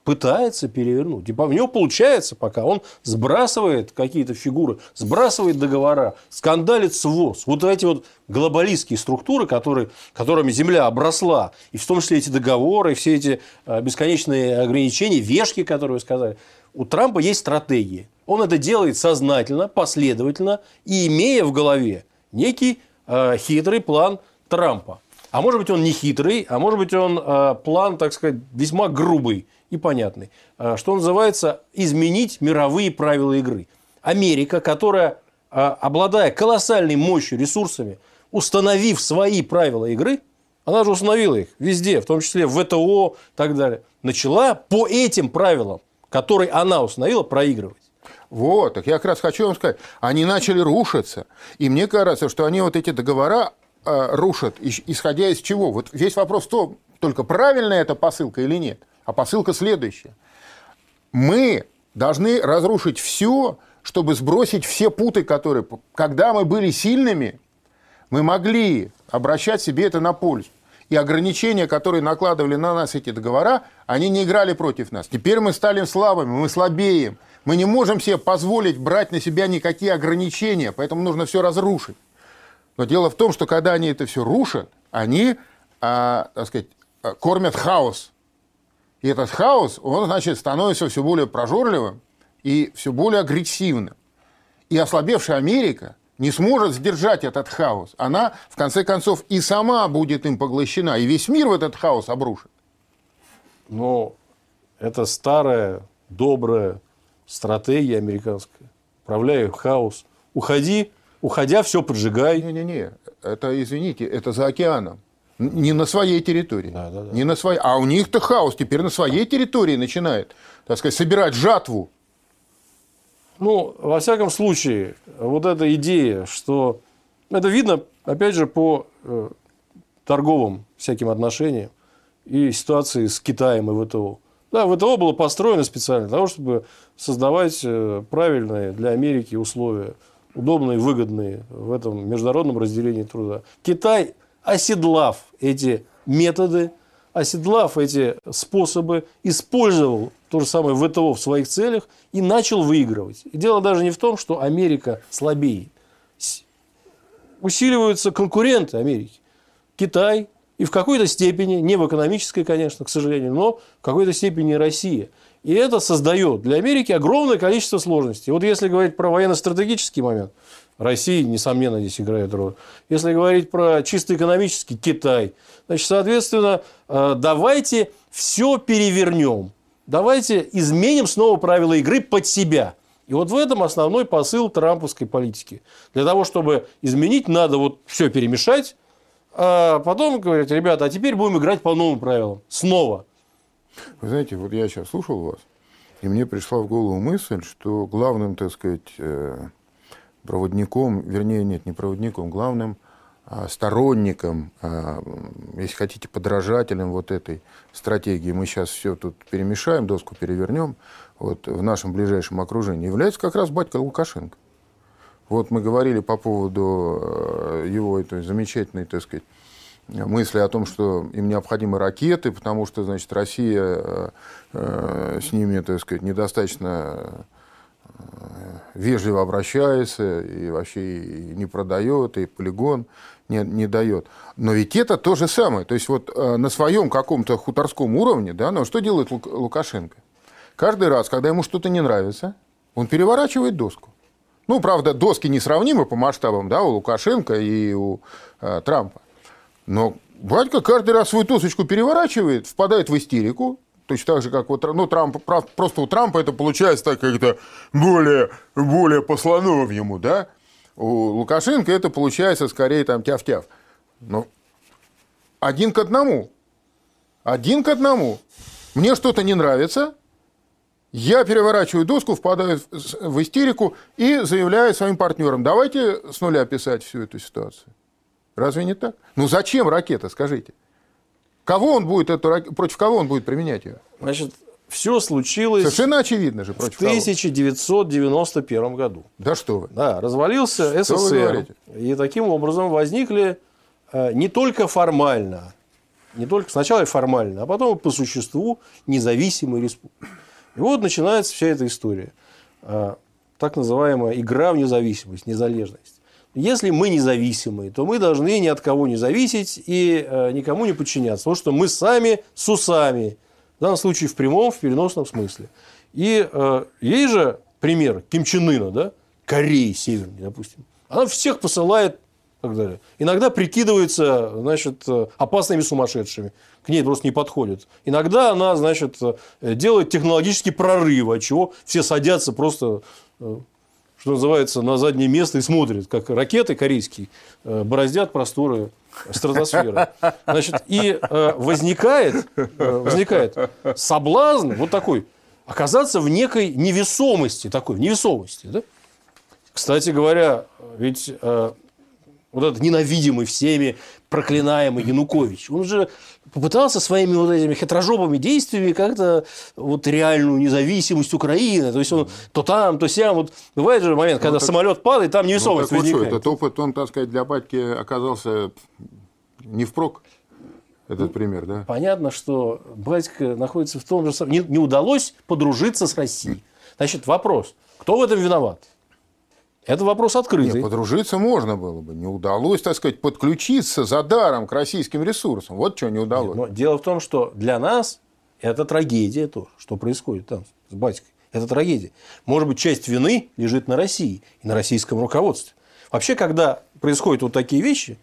пытается перевернуть. Типа, у него получается пока. Он сбрасывает какие-то фигуры, сбрасывает договора, скандалит с ВОЗ. Вот эти вот глобалистские структуры, которые, которыми Земля обросла, и в том числе эти договоры, все эти а, бесконечные ограничения, вешки, которые вы сказали. У Трампа есть стратегии. Он это делает сознательно, последовательно и имея в голове некий э, хитрый план Трампа. А может быть, он не хитрый, а может быть, он э, план, так сказать, весьма грубый и понятный. Э, что называется, изменить мировые правила игры. Америка, которая, э, обладая колоссальной мощью, ресурсами, установив свои правила игры, она же установила их везде, в том числе в ВТО и так далее, начала по этим правилам, которые она установила, проигрывать. Вот, так я как раз хочу вам сказать, они начали рушиться. И мне кажется, что они вот эти договора э, рушат, исходя из чего? Вот весь вопрос в том, только правильная эта посылка или нет. А посылка следующая. Мы должны разрушить все, чтобы сбросить все путы, которые... Когда мы были сильными, мы могли обращать себе это на пользу. И ограничения, которые накладывали на нас эти договора, они не играли против нас. Теперь мы стали слабыми, мы слабеем. Мы не можем себе позволить брать на себя никакие ограничения, поэтому нужно все разрушить. Но дело в том, что когда они это все рушат, они, а, так сказать, а, кормят хаос. И этот хаос, он, значит, становится все более прожорливым и все более агрессивным. И ослабевшая Америка не сможет сдержать этот хаос. Она, в конце концов, и сама будет им поглощена, и весь мир в этот хаос обрушит. Но это старая, добрая стратегия американская. Управляй хаос. Уходи, уходя, все поджигай. Не-не-не, это, извините, это за океаном. Не на своей территории. Да, да, да. Не на своей. А у них-то хаос теперь на своей территории начинает, так сказать, собирать жатву. Ну, во всяком случае, вот эта идея, что это видно, опять же, по э, торговым всяким отношениям и ситуации с Китаем и ВТО. Да, ВТО было построено специально для того, чтобы создавать э, правильные для Америки условия, удобные, выгодные в этом международном разделении труда. Китай, оседлав эти методы, оседлав эти способы, использовал то же самое ВТО в своих целях и начал выигрывать. И дело даже не в том, что Америка слабее. Усиливаются конкуренты Америки. Китай, и в какой-то степени, не в экономической, конечно, к сожалению, но в какой-то степени Россия. И это создает для Америки огромное количество сложностей. Вот если говорить про военно-стратегический момент, Россия, несомненно, здесь играет роль. Если говорить про чисто экономический, Китай. Значит, соответственно, э, давайте все перевернем. Давайте изменим снова правила игры под себя. И вот в этом основной посыл трамповской политики. Для того, чтобы изменить, надо вот все перемешать, а потом говорят, ребята, а теперь будем играть по новым правилам. Снова. Вы знаете, вот я сейчас слушал вас, и мне пришла в голову мысль, что главным, так сказать, э, проводником, вернее, нет, не проводником, главным а, сторонником, а, если хотите, подражателем вот этой стратегии, мы сейчас все тут перемешаем, доску перевернем, вот в нашем ближайшем окружении, является как раз батька Лукашенко. Вот мы говорили по поводу э, его этой замечательной, так сказать, мысли о том, что им необходимы ракеты, потому что, значит, Россия э, э, с ними, так сказать, недостаточно вежливо обращается и вообще не продает, и полигон не, не дает. Но ведь это то же самое. То есть вот на своем каком-то хуторском уровне, да, но что делает Лукашенко? Каждый раз, когда ему что-то не нравится, он переворачивает доску. Ну, правда, доски несравнимы по масштабам, да, у Лукашенко и у э, Трампа. Но батька каждый раз свою досочку переворачивает, впадает в истерику, точно так же, как вот, ну, Трамп, просто у Трампа это получается так как-то более, более по слоновьему, да, у Лукашенко это получается скорее там тяв-тяв. Но один к одному. один к одному. Мне что-то не нравится, я переворачиваю доску, впадаю в истерику и заявляю своим партнерам, давайте с нуля писать всю эту ситуацию. Разве не так? Ну зачем ракета, скажите? Кого он будет эту, против кого он будет применять ее? Значит, все случилось... Совершенно очевидно же. Против в 1991 кого? году. Да что вы. Да, развалился что СССР. И таким образом возникли э, не только формально, не только сначала и формально, а потом по существу независимые республики. И вот начинается вся эта история. Э, так называемая игра в независимость, незалежность. Если мы независимые, то мы должны ни от кого не зависеть и э, никому не подчиняться. Потому что мы сами с усами в данном случае в прямом, в переносном смысле. И э, есть же пример Ким Чен Ына, да? Кореи Северной, допустим. Она всех посылает так далее. Иногда прикидывается, значит, э, опасными сумасшедшими. К ней просто не подходит. Иногда она, значит, э, делает технологический прорыв, от чего все садятся просто что называется, на заднее место и смотрят, как ракеты корейские бороздят просторы стратосферы. Значит, и э, возникает, э, возникает соблазн вот такой, оказаться в некой невесомости, такой невесомости. Да? Кстати говоря, ведь э, вот этот ненавидимый всеми проклинаемый Янукович, он же попытался своими вот этими хитрожопыми действиями как-то вот реальную независимость Украины. То есть он то там, то сям. Вот бывает же момент, когда ну, так, самолет падает, там невесомость ну, возникает. Этот опыт, он, так сказать, для батьки оказался не впрок. Этот ну, пример, да? Понятно, что батька находится в том же самом... Не, не удалось подружиться с Россией. Значит, вопрос. Кто в этом виноват? Это вопрос открытый. Нет, подружиться можно было бы. Не удалось, так сказать, подключиться за даром к российским ресурсам. Вот что не удалось. Нет, но дело в том, что для нас это трагедия то, что происходит там с батькой. Это трагедия. Может быть, часть вины лежит на России и на российском руководстве. Вообще, когда происходят вот такие вещи,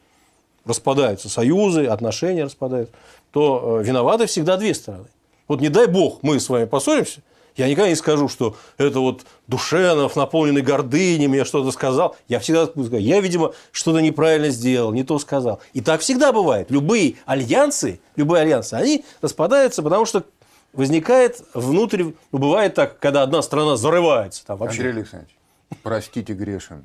распадаются союзы, отношения распадаются, то э, виноваты всегда две стороны. Вот не дай бог мы с вами поссоримся – я никогда не скажу, что это вот Душенов, наполненный гордыней, мне что-то сказал. Я всегда скажу, я, видимо, что-то неправильно сделал, не то сказал. И так всегда бывает. Любые альянсы, любые альянсы, они распадаются, потому что возникает внутрь, ну, бывает так, когда одна страна зарывается. Там вообще. Андрей Александрович, простите, грешен.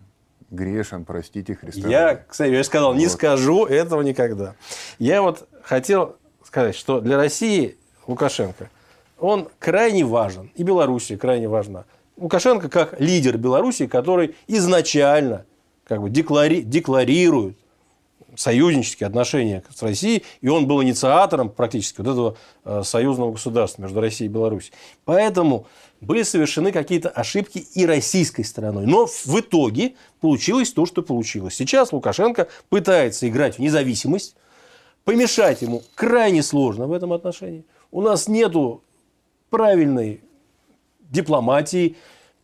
Грешен, простите, Христа. Я, кстати, я сказал, вот. не скажу этого никогда. Я вот хотел сказать, что для России Лукашенко – он крайне важен. И Белоруссия крайне важна. Лукашенко как лидер Беларуси, который изначально как бы деклари, декларирует союзнические отношения с Россией, и он был инициатором практически вот этого э, союзного государства между Россией и Беларусью. Поэтому были совершены какие-то ошибки и российской стороной. Но в итоге получилось то, что получилось. Сейчас Лукашенко пытается играть в независимость, помешать ему крайне сложно в этом отношении. У нас нету правильной дипломатии,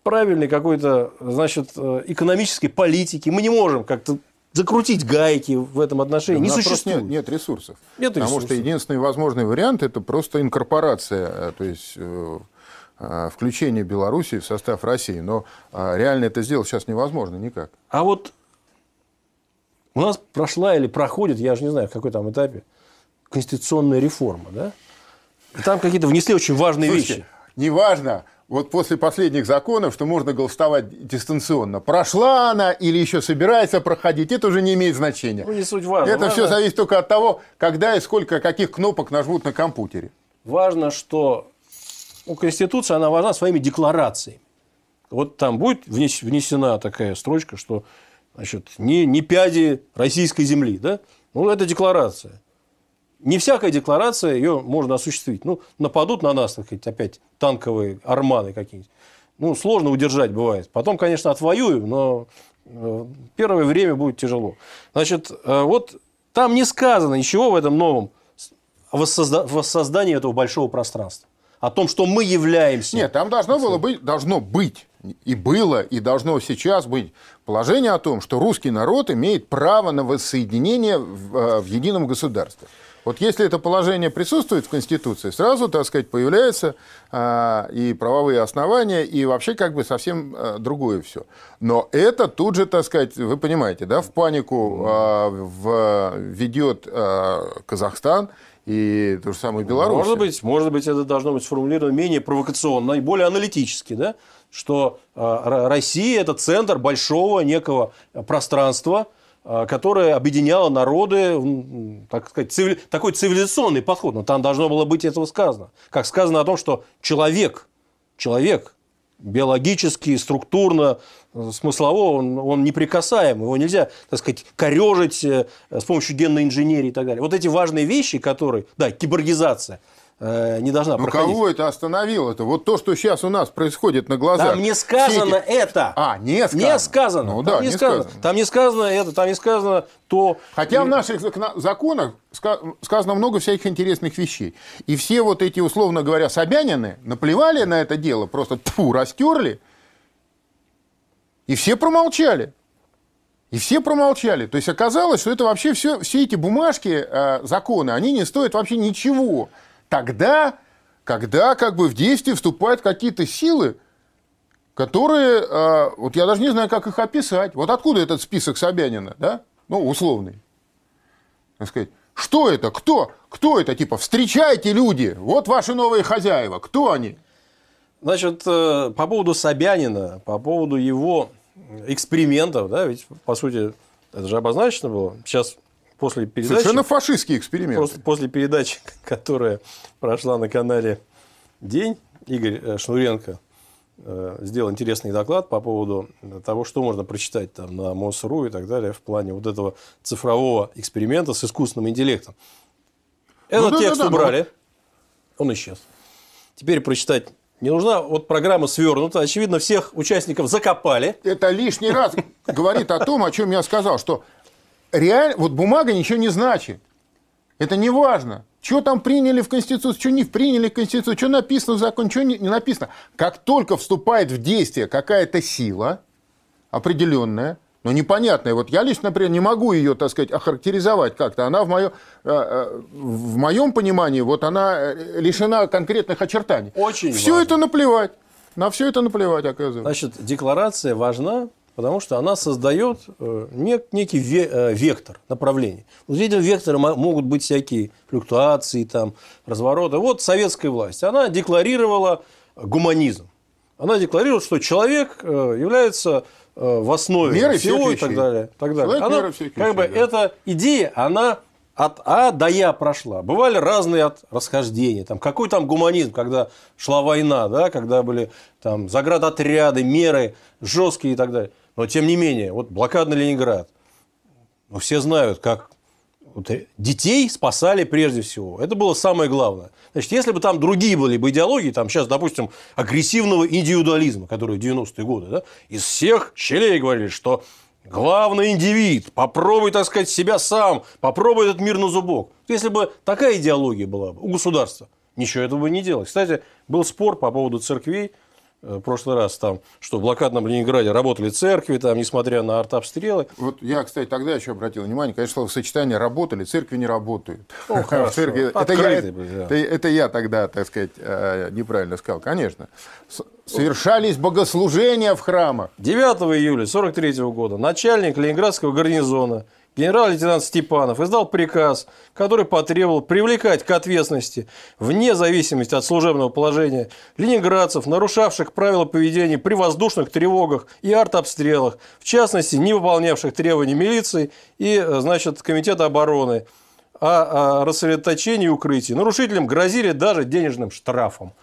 правильной какой-то, значит, э, экономической политики. Мы не можем как-то закрутить гайки в этом отношении. Не существует. Нет, нет ресурсов. Нет Потому ресурсов. что единственный возможный вариант – это просто инкорпорация, э, то есть э, включение Белоруссии в состав России. Но реально это сделать сейчас невозможно никак. А вот у нас прошла или проходит, я же не знаю, в какой там этапе, конституционная реформа, да? Там какие-то внесли очень важные Слушайте, вещи. Неважно, вот после последних законов, что можно голосовать дистанционно. Прошла она или еще собирается проходить, это уже не имеет значения. Ну, не суть важно. Это важно... все зависит только от того, когда и сколько, каких кнопок нажмут на компьютере. Важно, что ну, Конституция, она важна своими декларациями. Вот там будет внесена такая строчка, что значит, не, не пяди российской земли. Да? Ну, это декларация не всякая декларация ее можно осуществить. Ну, нападут на нас, так сказать, опять танковые арманы какие-нибудь. Ну, сложно удержать бывает. Потом, конечно, отвоюем, но э, первое время будет тяжело. Значит, э, вот там не сказано ничего в этом новом воссоздании этого большого пространства. О том, что мы являемся. Нет, там должно было быть, должно быть, и было, и должно сейчас быть положение о том, что русский народ имеет право на воссоединение в, э, в едином государстве. Вот если это положение присутствует в Конституции, сразу, так сказать, появляются а, и правовые основания, и вообще как бы совсем а, другое все. Но это тут же, так сказать, вы понимаете, да, в панику а, в, ведет а, Казахстан, и то же самое Беларусь. Может быть, может быть, это должно быть сформулировано менее провокационно и более аналитически, да? что э, Россия – это центр большого некого пространства, э, которое объединяло народы, так сказать, цивили... такой цивилизационный подход. Но там должно было быть этого сказано. Как сказано о том, что человек, человек биологически, структурно, смыслово, он, он неприкасаем, его нельзя, так сказать, корежить э, с помощью генной инженерии и так далее. Вот эти важные вещи, которые, да, киборгизация – э, не должна ну, проходить. кого это остановило? Это вот то, что сейчас у нас происходит на глазах. Там не сказано эти... это. А, не сказано. Не сказано. Ну, там да, не, не сказано. сказано. Там не сказано это, там не сказано то. Хотя в наших законах сказано много всяких интересных вещей. И все вот эти, условно говоря, Собянины наплевали на это дело, просто тьфу, растерли, и все промолчали. И все промолчали. То есть оказалось, что это вообще все, все эти бумажки, э, законы, они не стоят вообще ничего. Тогда когда как бы в действие вступают какие-то силы, которые, э, вот я даже не знаю, как их описать. Вот откуда этот список Собянина, да? Ну, условный. Так сказать, что это? Кто? Кто это? Типа, встречайте люди, вот ваши новые хозяева. Кто они? Значит, э, по поводу Собянина, по поводу его экспериментов, да, ведь, по сути, это же обозначено было. Сейчас после передачи... Совершенно фашистский эксперимент. После, после передачи, которая прошла на канале «День», Игорь э, Шнуренко э, сделал интересный доклад по поводу того, что можно прочитать там на МОСРУ и так далее в плане вот этого цифрового эксперимента с искусственным интеллектом. Этот ну, да, текст да, да, убрали, он исчез. Теперь прочитать не нужна вот программа свернута. Очевидно, всех участников закопали. Это лишний раз говорит о том, о чем я сказал, что реально, вот бумага ничего не значит. Это не важно. Что там приняли в Конституцию, что не приняли в Конституцию, что написано в законе, что не, не написано. Как только вступает в действие какая-то сила определенная, но непонятная, вот я лично, например, не могу ее, так сказать, охарактеризовать как-то. Она в, мое, э, э, в моем понимании, вот она э, лишена конкретных очертаний. Очень Все важно. это наплевать. На все это наплевать, оказывается. Значит, декларация важна Потому что она создает э, некий э, вектор, направление. Вот этим вектором могут быть всякие флюктуации, там, развороты. Вот советская власть, она декларировала гуманизм. Она декларирует, что человек э, является в основе меры всего и так далее. Так далее. Она, как бы да. эта идея, она от А до Я прошла. Бывали разные от расхождения. Там, какой там гуманизм, когда шла война, да, когда были там заградотряды, меры жесткие и так далее. Но тем не менее, вот блокадный Ленинград, ну, все знают, как вот, детей спасали прежде всего. Это было самое главное. Значит, если бы там другие были бы идеологии, там сейчас, допустим, агрессивного индивидуализма, который в 90-е годы, да, из всех щелей говорили, что главный индивид, попробуй, так сказать, себя сам, попробуй этот мир на зубок. Если бы такая идеология была бы у государства, ничего этого бы не делалось. Кстати, был спор по поводу церквей, в прошлый раз, там, что в блокадном Ленинграде работали церкви, там, несмотря на артобстрелы. Вот я, кстати, тогда еще обратил внимание, конечно, слово сочетание работали, церкви не работают. О, хорошо. церкви, это, я, да. это, это я тогда, так сказать, э, неправильно сказал. Конечно. Совершались богослужения в храмах. 9 июля 1943 года начальник Ленинградского гарнизона генерал-лейтенант Степанов издал приказ, который потребовал привлекать к ответственности, вне зависимости от служебного положения, ленинградцев, нарушавших правила поведения при воздушных тревогах и артобстрелах, в частности, не выполнявших требований милиции и значит, Комитета обороны о рассредоточении укрытий. Нарушителям грозили даже денежным штрафом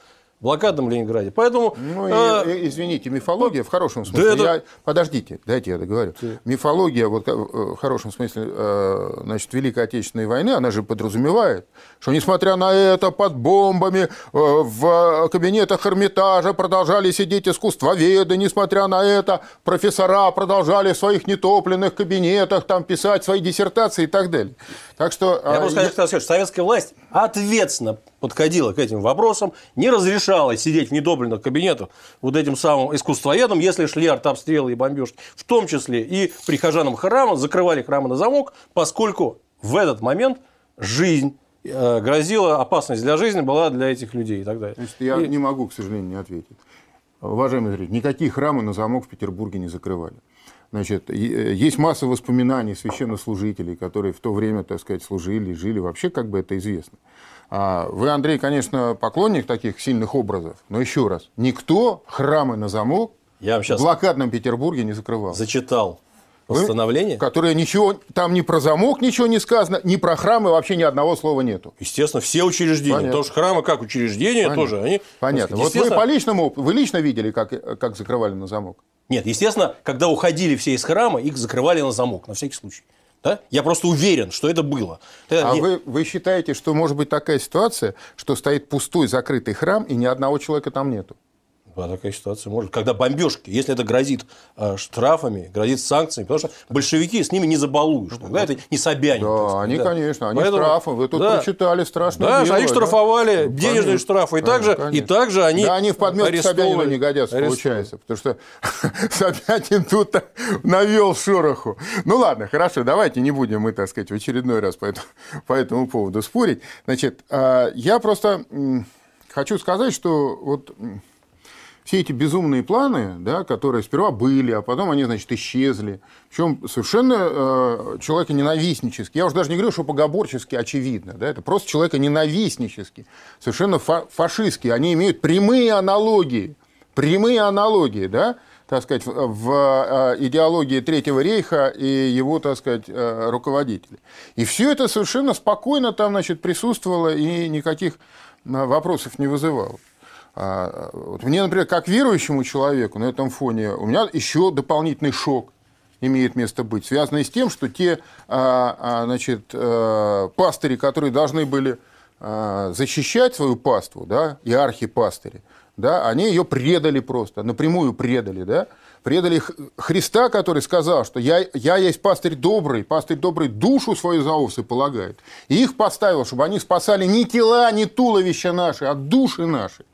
блокадном Ленинграде. Поэтому, ну, и, э, извините, мифология в хорошем смысле. Да, это... я, подождите, дайте я договорю. Да. Мифология вот, э, в хорошем смысле э, значит, Великой Отечественной войны, она же подразумевает, что несмотря на это, под бомбами в кабинетах Эрмитажа продолжали сидеть искусствоведы, несмотря на это, профессора продолжали в своих нетопленных кабинетах там писать свои диссертации и так далее. Так что... Я могу сказать, я... что советская власть ответственно подходила к этим вопросам, не разрешала сидеть в недобренных кабинетах вот этим самым искусствоведам, если шли артобстрелы и бомбежки, в том числе и прихожанам храма, закрывали храмы на замок, поскольку в этот момент жизнь э, грозила, опасность для жизни была для этих людей и так далее. Значит, я и... не могу, к сожалению, не ответить. Уважаемый зритель, никакие храмы на замок в Петербурге не закрывали. Значит, э, есть масса воспоминаний священнослужителей, которые в то время, так сказать, служили, жили. Вообще, как бы это известно. А вы, Андрей, конечно, поклонник таких сильных образов, но еще раз, никто храмы на замок Я вам сейчас в блокадном Петербурге не закрывал. зачитал постановление. Которое ничего, там ни про замок ничего не сказано, ни про храмы вообще ни одного слова нету. Естественно, все учреждения. Понятно. Потому что храмы как учреждения Понятно. тоже. Они, Понятно. так Вот сказать, вы по личному вы лично видели, как, как закрывали на замок? Нет, естественно, когда уходили все из храма, их закрывали на замок, на всякий случай. Да? Я просто уверен, что это было. А не- вы, вы считаете, что может быть такая ситуация, что стоит пустой закрытый храм, и ни одного человека там нету? Да, такая ситуация может. Когда бомбежки, если это грозит э, штрафами, грозит санкциями, потому что большевики с ними не забалуешь. Тогда это не Собянин. Да, сказать, они, да. конечно, они Поэтому- штрафы. Вы тут да. прочитали страшное Да, дело. они да? штрафовали, Ну, денежные конечно, штрафы. И конечно, также, и также они Да, они в подметке Собянину не годятся, арестовывали. получается. Потому что Собянин тут навел шороху. Ну ладно, хорошо, давайте не будем мы, так сказать, в очередной раз по этому, по этому поводу спорить. Значит, а, я просто хочу сказать, что вот все эти безумные планы, да, которые сперва были, а потом они, значит, исчезли, причем совершенно э, человеконенавистнически, я уже даже не говорю, что богоборчески очевидно, да, это просто человеконенавистнически, совершенно фа- фашистские, они имеют прямые аналогии, прямые аналогии, да, так сказать, в, в, э, идеологии Третьего рейха и его, так сказать, э, руководителей. И все это совершенно спокойно там, значит, присутствовало и никаких э, вопросов не вызывало. А, Вот мне, например, как верующему человеку на этом фоне, у меня еще дополнительный шок имеет место быть, связанный с тем, что те а, а, значит, э, пастыри, которые должны были защищать свою паству, да, и архипастыри, да, они ее предали просто, напрямую предали, да, предали Христа, который сказал, что я, я есть пастырь добрый, пастырь добрый душу свою за овцы полагает. И их поставил, чтобы они спасали не тела, не туловища наши, а души наши.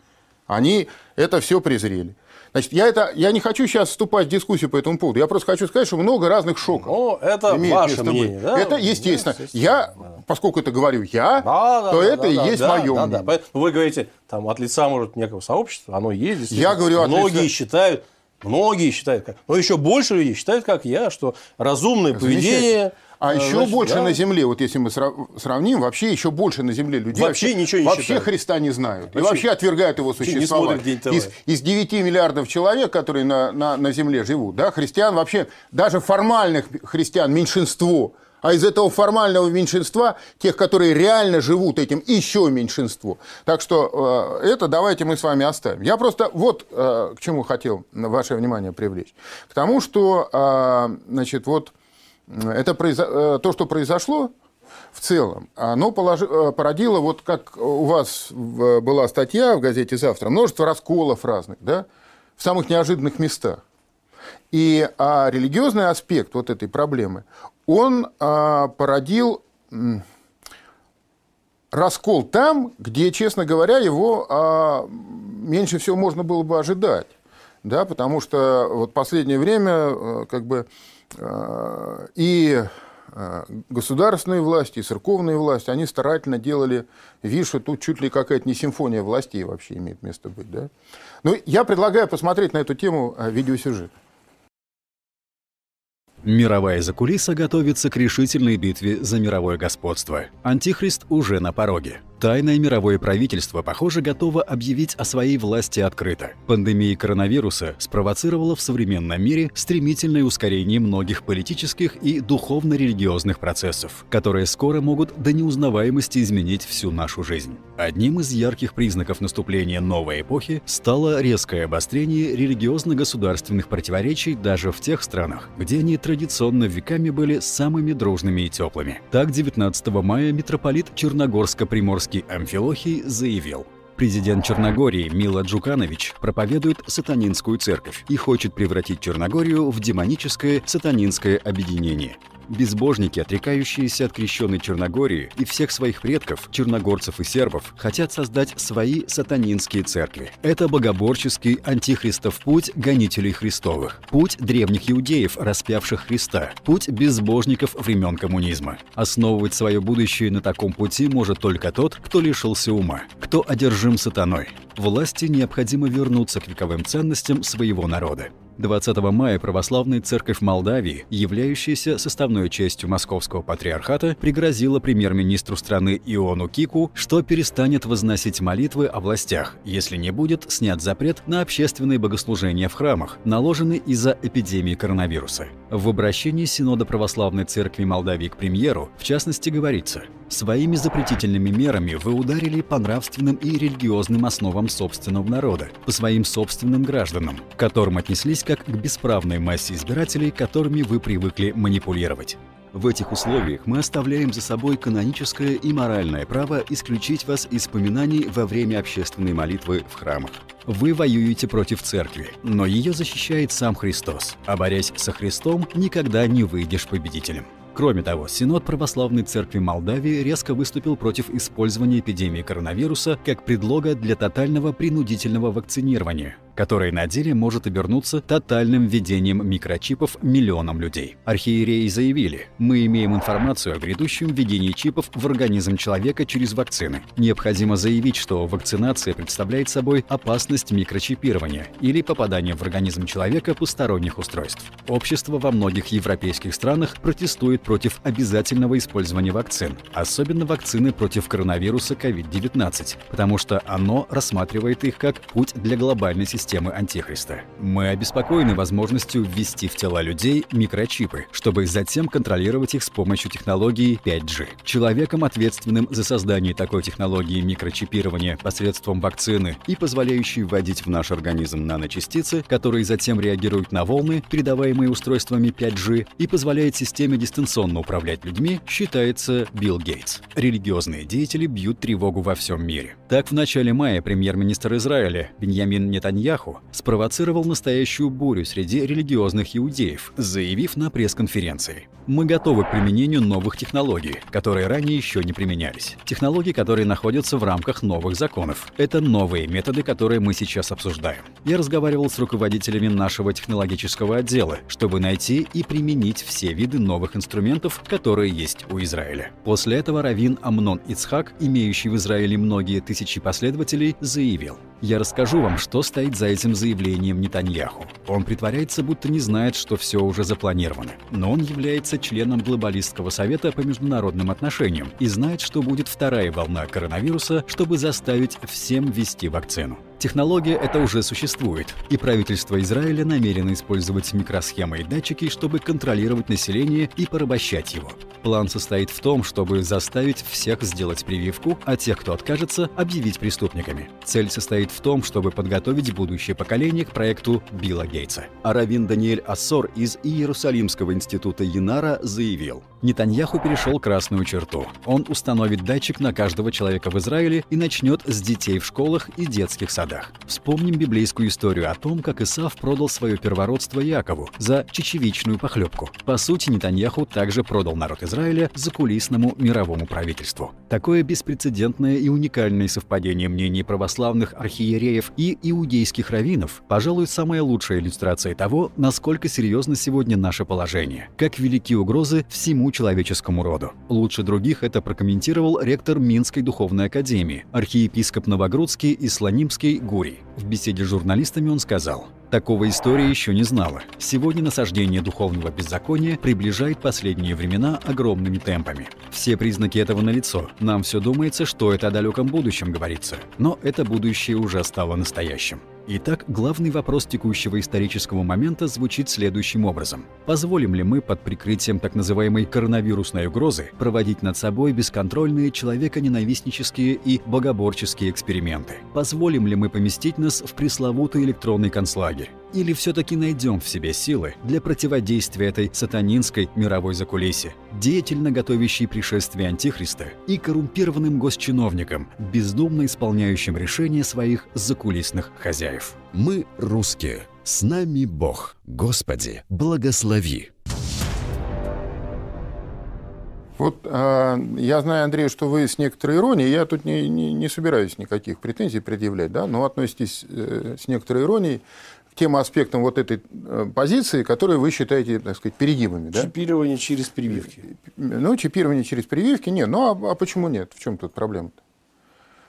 Они это все презрели. Значит, я, это, я не хочу сейчас вступать в дискуссию по этому поводу. Я просто хочу сказать, что много разных шоков. Ну, это имеет ваше место быть. мнение, да? Это Ну, естественно. естественно, Я, поскольку это говорю я, Да, да, то да, это да, и да, есть да, мое да, мнение. да. Вы говорите, там, от лица, может, некого сообщества, оно есть. Я говорю Многие лица- считают, многие считают, как, но еще больше людей считают, как я, что разумное поведение... А э, еще значит, больше да, на Земле, вот если мы срав- сравним, вообще еще больше на Земле людей Вообще ничего не вообще считают. Христа не знают. И Вообще- вообще отвергают его существование. Из, из 9 миллиардов человек, которые на, на, на Земле живут, да, христиан вообще, даже формальных христиан меньшинство. А из этого формального меньшинства, тех, которые реально живут этим, еще меньшинство. Так что э, это давайте мы с вами оставим. Я просто вот э, к чему хотел ваше внимание привлечь. К тому, что э, значит, вот это произо- э, то, что произошло в целом, оно положи- э, породило, вот как у вас была статья в газете «Завтра», множество расколов разных, да, в самых неожиданных местах. И а, религиозный аспект вот этой проблемы, он а, породил раскол там, где, честно говоря, его а, меньше всего можно было бы ожидать. Да, потому что вот последнее время э, как бы и э, государственные власти, и церковные власти, они старательно делали вид, что тут чуть ли какая-то не симфония властей вообще имеет место быть. Да? Ну, я предлагаю посмотреть на эту тему э, видеосюжет. Мировая закулиса готовится к решительной битве за мировое господство. Антихрист уже на пороге. Тайное мировое правительство, похоже, готово объявить о своей власти открыто. Пандемия коронавируса спровоцировала в современном мире стремительное ускорение многих политических и духовно-религиозных процессов, которые скоро могут до неузнаваемости изменить всю нашу жизнь. Одним из ярких признаков наступления новой эпохи стало резкое обострение религиозно-государственных противоречий даже в тех странах, где они традиционно веками были самыми дружными и теплыми. Так, 19 мая митрополит Черногорско-Приморский Амфилохий заявил, Президент Черногории Мила Джуканович проповедует сатанинскую церковь и хочет превратить Черногорию в демоническое сатанинское объединение. Безбожники, отрекающиеся от крещенной Черногории и всех своих предков, черногорцев и сербов, хотят создать свои сатанинские церкви. Это богоборческий антихристов путь гонителей Христовых, путь древних иудеев, распявших Христа, путь безбожников времен коммунизма. Основывать свое будущее на таком пути может только тот, кто лишился ума, кто одержим сатаной. Власти необходимо вернуться к вековым ценностям своего народа. 20 мая православная церковь Молдавии, являющаяся составной частью Московского патриархата, пригрозила премьер-министру страны Иону Кику, что перестанет возносить молитвы о властях, если не будет снят запрет на общественные богослужения в храмах, наложенный из-за эпидемии коронавируса. В обращении Синода Православной Церкви Молдавии к премьеру, в частности, говорится «Своими запретительными мерами вы ударили по нравственным и религиозным основам собственного народа, по своим собственным гражданам, к которым отнеслись как к бесправной массе избирателей, которыми вы привыкли манипулировать. В этих условиях мы оставляем за собой каноническое и моральное право исключить вас из поминаний во время общественной молитвы в храмах. Вы воюете против церкви, но ее защищает сам Христос, а борясь со Христом, никогда не выйдешь победителем. Кроме того, Синод Православной Церкви Молдавии резко выступил против использования эпидемии коронавируса как предлога для тотального принудительного вакцинирования, которое на деле может обернуться тотальным введением микрочипов миллионам людей. Архиереи заявили, мы имеем информацию о грядущем введении чипов в организм человека через вакцины. Необходимо заявить, что вакцинация представляет собой опасность микрочипирования или попадания в организм человека посторонних устройств. Общество во многих европейских странах протестует против обязательного использования вакцин, особенно вакцины против коронавируса COVID-19, потому что оно рассматривает их как путь для глобальной системы Антихриста. Мы обеспокоены возможностью ввести в тела людей микрочипы, чтобы затем контролировать их с помощью технологии 5G. Человеком, ответственным за создание такой технологии микрочипирования посредством вакцины и позволяющей вводить в наш организм наночастицы, которые затем реагируют на волны, передаваемые устройствами 5G, и позволяет системе дистанционно управлять людьми, считается Билл Гейтс. Религиозные деятели бьют тревогу во всем мире. Так, в начале мая премьер-министр Израиля Беньямин Нетаньяху спровоцировал настоящую бурю среди религиозных иудеев, заявив на пресс-конференции. «Мы готовы к применению новых технологий, которые ранее еще не применялись. Технологии, которые находятся в рамках новых законов. Это новые методы, которые мы сейчас обсуждаем. Я разговаривал с руководителями нашего технологического отдела, чтобы найти и применить все виды новых инструментов, которые есть у Израиля. После этого Равин Амнон Ицхак, имеющий в Израиле многие тысячи последователей, заявил «Я расскажу вам, что стоит за этим заявлением Нетаньяху. Он притворяется, будто не знает, что все уже запланировано. Но он является членом Глобалистского совета по международным отношениям и знает, что будет вторая волна коронавируса, чтобы заставить всем ввести вакцину. Технология эта уже существует, и правительство Израиля намерено использовать микросхемы и датчики, чтобы контролировать население и порабощать его. План состоит в том, чтобы заставить всех сделать прививку, а тех, кто откажется, объявить преступниками. Цель состоит в том, чтобы подготовить будущее поколение к проекту Билла Гейтса. А Равин Даниэль Ассор из Иерусалимского института Янара заявил, Нетаньяху перешел красную черту. Он установит датчик на каждого человека в Израиле и начнет с детей в школах и детских садах. Вспомним библейскую историю о том, как Исав продал свое первородство Якову за чечевичную похлебку. По сути, Нетаньяху также продал народ Израиля закулисному мировому правительству. Такое беспрецедентное и уникальное совпадение мнений православных архиереев и иудейских раввинов, пожалуй, самая лучшая иллюстрация того, насколько серьезно сегодня наше положение, как велики угрозы всему человеческому роду. Лучше других это прокомментировал ректор Минской духовной академии, архиепископ Новогрудский и Слонимский Гурий. В беседе с журналистами он сказал, Такого история еще не знала. Сегодня насаждение духовного беззакония приближает последние времена огромными темпами. Все признаки этого налицо. Нам все думается, что это о далеком будущем говорится. Но это будущее уже стало настоящим. Итак, главный вопрос текущего исторического момента звучит следующим образом. Позволим ли мы под прикрытием так называемой коронавирусной угрозы проводить над собой бесконтрольные человеконенавистнические и богоборческие эксперименты? Позволим ли мы поместить нас в пресловутый электронный концлагерь? Или все-таки найдем в себе силы для противодействия этой сатанинской мировой закулисе, деятельно готовящей пришествие Антихриста и коррумпированным госчиновникам, бездумно исполняющим решения своих закулисных хозяев? Мы русские. С нами Бог. Господи, благослови. Вот э, я знаю, Андрей, что вы с некоторой иронией, я тут не, не, не собираюсь никаких претензий предъявлять, да, но относитесь э, с некоторой иронией тем аспектам вот этой э, позиции, которые вы считаете, так сказать, перегибами. Да? Чипирование через прививки. Ну, чипирование через прививки, нет. Ну, а, а почему нет? В чем тут проблема-то?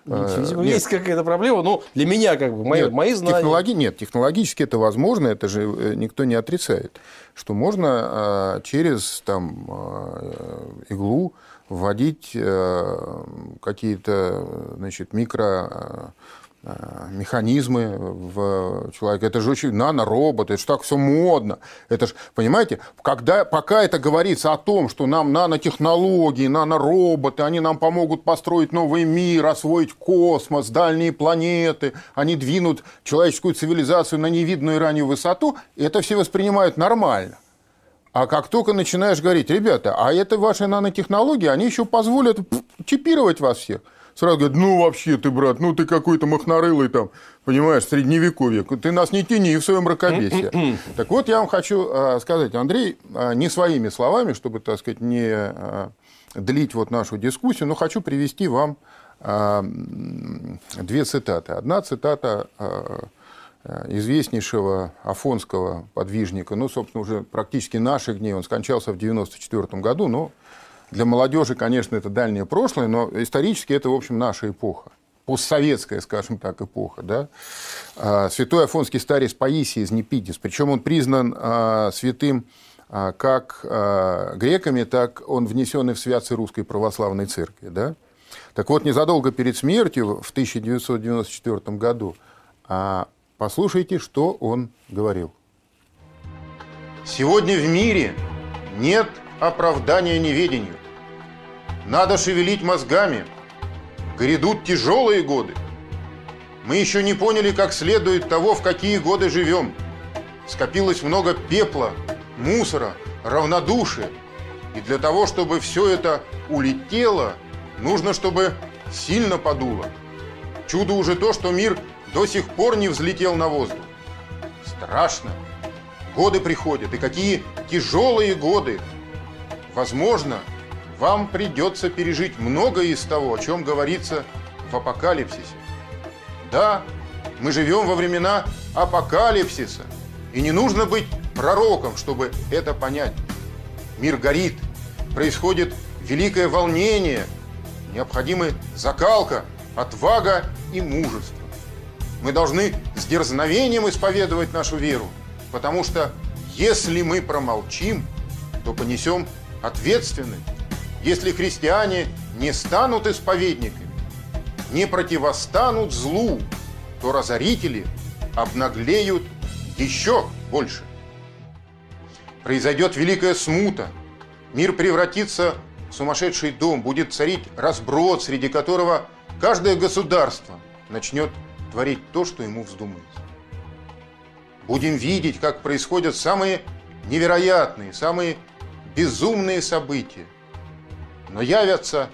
Видимо, есть какая-то проблема. Ну, для меня, как бы, мои, нет, мои знания. Технологи... Нет, технологически это возможно, это же никто не отрицает. Что можно через там, иглу вводить какие-то значит, микро Э, механизмы в человеке. Это же очень нанороботы, это же так все модно. Это же, понимаете, когда, пока это говорится о том, что нам нанотехнологии, нанороботы, они нам помогут построить новый мир, освоить космос, дальние планеты, они двинут человеческую цивилизацию на невидную раннюю высоту, это все воспринимают нормально. А как только начинаешь говорить, ребята, а это ваши нанотехнологии, они еще позволят чипировать вас всех – сразу говорят, ну вообще ты, брат, ну ты какой-то махнорылый там, понимаешь, средневековье, ты нас не тяни в своем мракобесие. так вот, я вам хочу а, сказать, Андрей, а, не своими словами, чтобы, так сказать, не а, длить вот нашу дискуссию, но хочу привести вам две цитаты. Одна цитата известнейшего афонского подвижника, ну, собственно, уже практически наших дней, он скончался в 1994 году, но для молодежи, конечно, это дальнее прошлое, но исторически это, в общем, наша эпоха постсоветская, скажем так, эпоха. Да? А, святой Афонский старец Паисий из Непидис. Причем он признан а, святым а, как греками, так он внесенный в святцы Русской Православной Церкви. Да? Так вот, незадолго перед смертью в 1994 году послушайте, что он говорил. Сегодня в мире нет оправдания неведению. Надо шевелить мозгами. Грядут тяжелые годы. Мы еще не поняли как следует того, в какие годы живем. Скопилось много пепла, мусора, равнодушия. И для того, чтобы все это улетело, нужно, чтобы сильно подуло. Чудо уже то, что мир до сих пор не взлетел на воздух. Страшно. Годы приходят, и какие тяжелые годы. Возможно, вам придется пережить многое из того, о чем говорится в апокалипсисе. Да, мы живем во времена апокалипсиса, и не нужно быть пророком, чтобы это понять. Мир горит, происходит великое волнение, необходимы закалка, отвага и мужество. Мы должны с дерзновением исповедовать нашу веру, потому что если мы промолчим, то понесем ответственность если христиане не станут исповедниками, не противостанут злу, то разорители обнаглеют еще больше. Произойдет великая смута, мир превратится в сумасшедший дом, будет царить разброд, среди которого каждое государство начнет творить то, что ему вздумается. Будем видеть, как происходят самые невероятные, самые безумные события – но явятся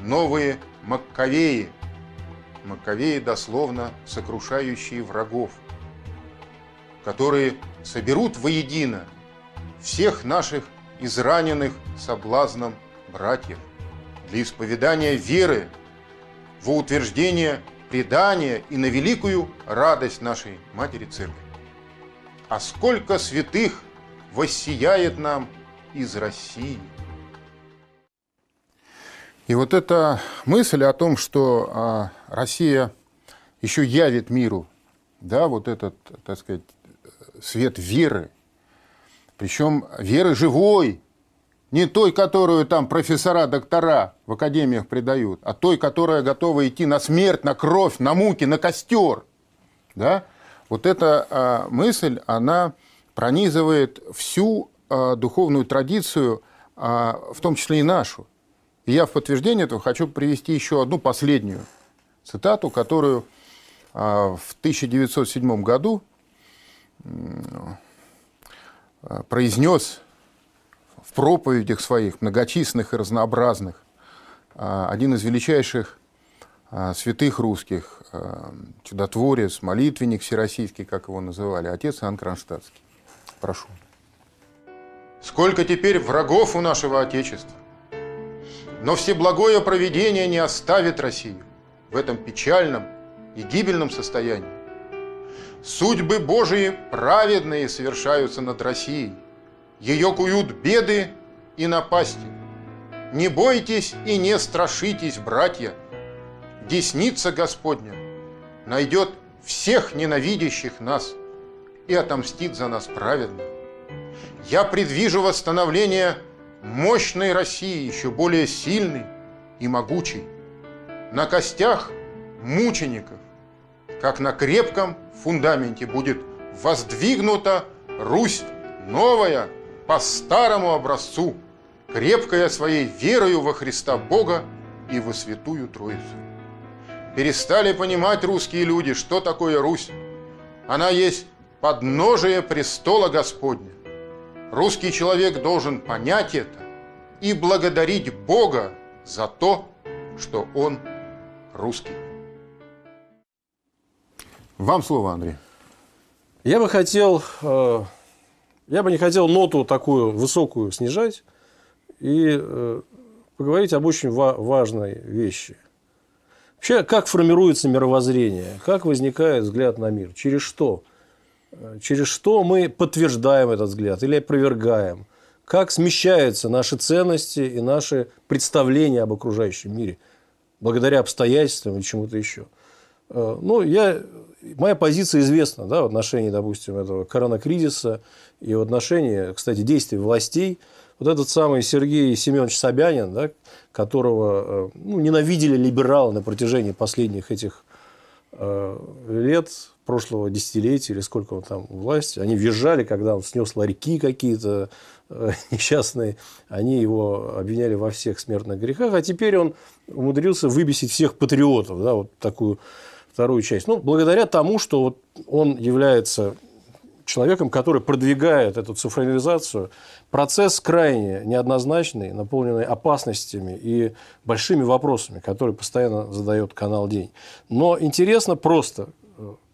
новые Маккавеи. Маккавеи дословно сокрушающие врагов, которые соберут воедино всех наших израненных соблазном братьев для исповедания веры, во утверждение предания и на великую радость нашей Матери Церкви. А сколько святых воссияет нам из России! И вот эта мысль о том, что а, Россия еще явит миру, да, вот этот, так сказать, свет веры, причем веры живой, не той, которую там профессора, доктора в академиях придают, а той, которая готова идти на смерть, на кровь, на муки, на костер. Да? Вот эта а, мысль, она пронизывает всю духовную традицию, а, в том числе и нашу. И я в подтверждение этого хочу привести еще одну последнюю цитату, которую а, в 1907 году а, произнес в проповедях своих, многочисленных и разнообразных, а, один из величайших святых русских, чудотворец, молитвенник всероссийский, как его называли, отец Иоанн Кронштадтский. Прошу. Сколько теперь врагов у нашего Отечества? Но всеблагое провидение не оставит Россию в этом печальном и гибельном состоянии. Судьбы Божии праведные совершаются над Россией. Ее куют беды и напасти. Не бойтесь и не страшитесь, братья. десница Господня найдет всех ненавидящих нас и отомстит за нас праведно. Я предвижу восстановление мощной России, еще более сильной и могучей, на костях мучеников, как на крепком фундаменте будет воздвигнута Русь новая по старому образцу, крепкая своей верою во Христа Бога и во Святую Троицу. Перестали понимать русские люди, что такое Русь. Она есть подножие престола Господня. Русский человек должен понять это и благодарить Бога за то, что он русский. Вам слово, Андрей. Я бы хотел, э, я бы не хотел ноту такую высокую снижать и э, поговорить об очень важной вещи. Вообще, как формируется мировоззрение, как возникает взгляд на мир, через что? Э, через что мы подтверждаем этот взгляд или опровергаем? Как смещаются наши ценности и наши представления об окружающем мире благодаря обстоятельствам и чему-то еще? Ну, я моя позиция известна да, в отношении, допустим, этого коронакризиса и в отношении, кстати, действий властей. Вот этот самый Сергей Семенович Собянин, да, которого э, ну, ненавидели либералы на протяжении последних этих э, лет, прошлого десятилетия или сколько он там власти, они визжали, когда он снес ларьки какие-то э, несчастные, они его обвиняли во всех смертных грехах, а теперь он умудрился выбесить всех патриотов, да, вот такую вторую часть? Ну, благодаря тому, что вот он является человеком, который продвигает эту цифровизацию. Процесс крайне неоднозначный, наполненный опасностями и большими вопросами, которые постоянно задает канал День. Но интересно просто,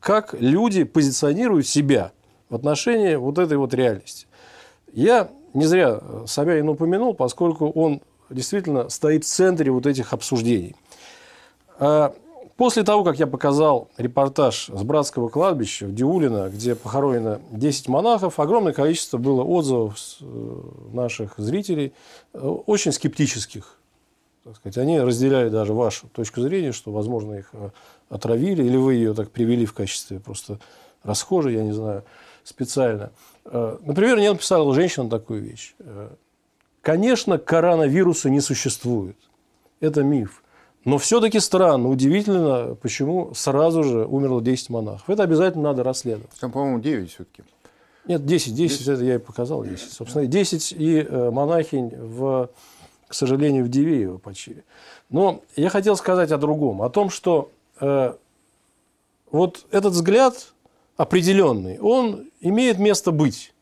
как люди позиционируют себя в отношении вот этой вот реальности. Я не зря Собянин упомянул, поскольку он действительно стоит в центре вот этих обсуждений. А После того, как я показал репортаж с братского кладбища в Диулино, где похоронено 10 монахов, огромное количество было отзывов э, наших зрителей, э, очень скептических. Так сказать. Они разделяли даже вашу точку зрения, что, возможно, их э, отравили, или вы ее так привели в качестве просто расхожей, я не знаю, специально. Например, мне написала женщина такую вещь. Конечно, коронавируса не существует. Это миф. Но все-таки странно, удивительно, почему сразу же умерло 10 монахов. Это обязательно надо расследовать. Там, по-моему, 9 все-таки. Нет, 10, 10, 10, это я и показал 10. Собственно, 10 и э, монахинь, в, к сожалению, в Дивеево почили. Но я хотел сказать о другом, о том, что э, вот этот взгляд определенный, он имеет место быть.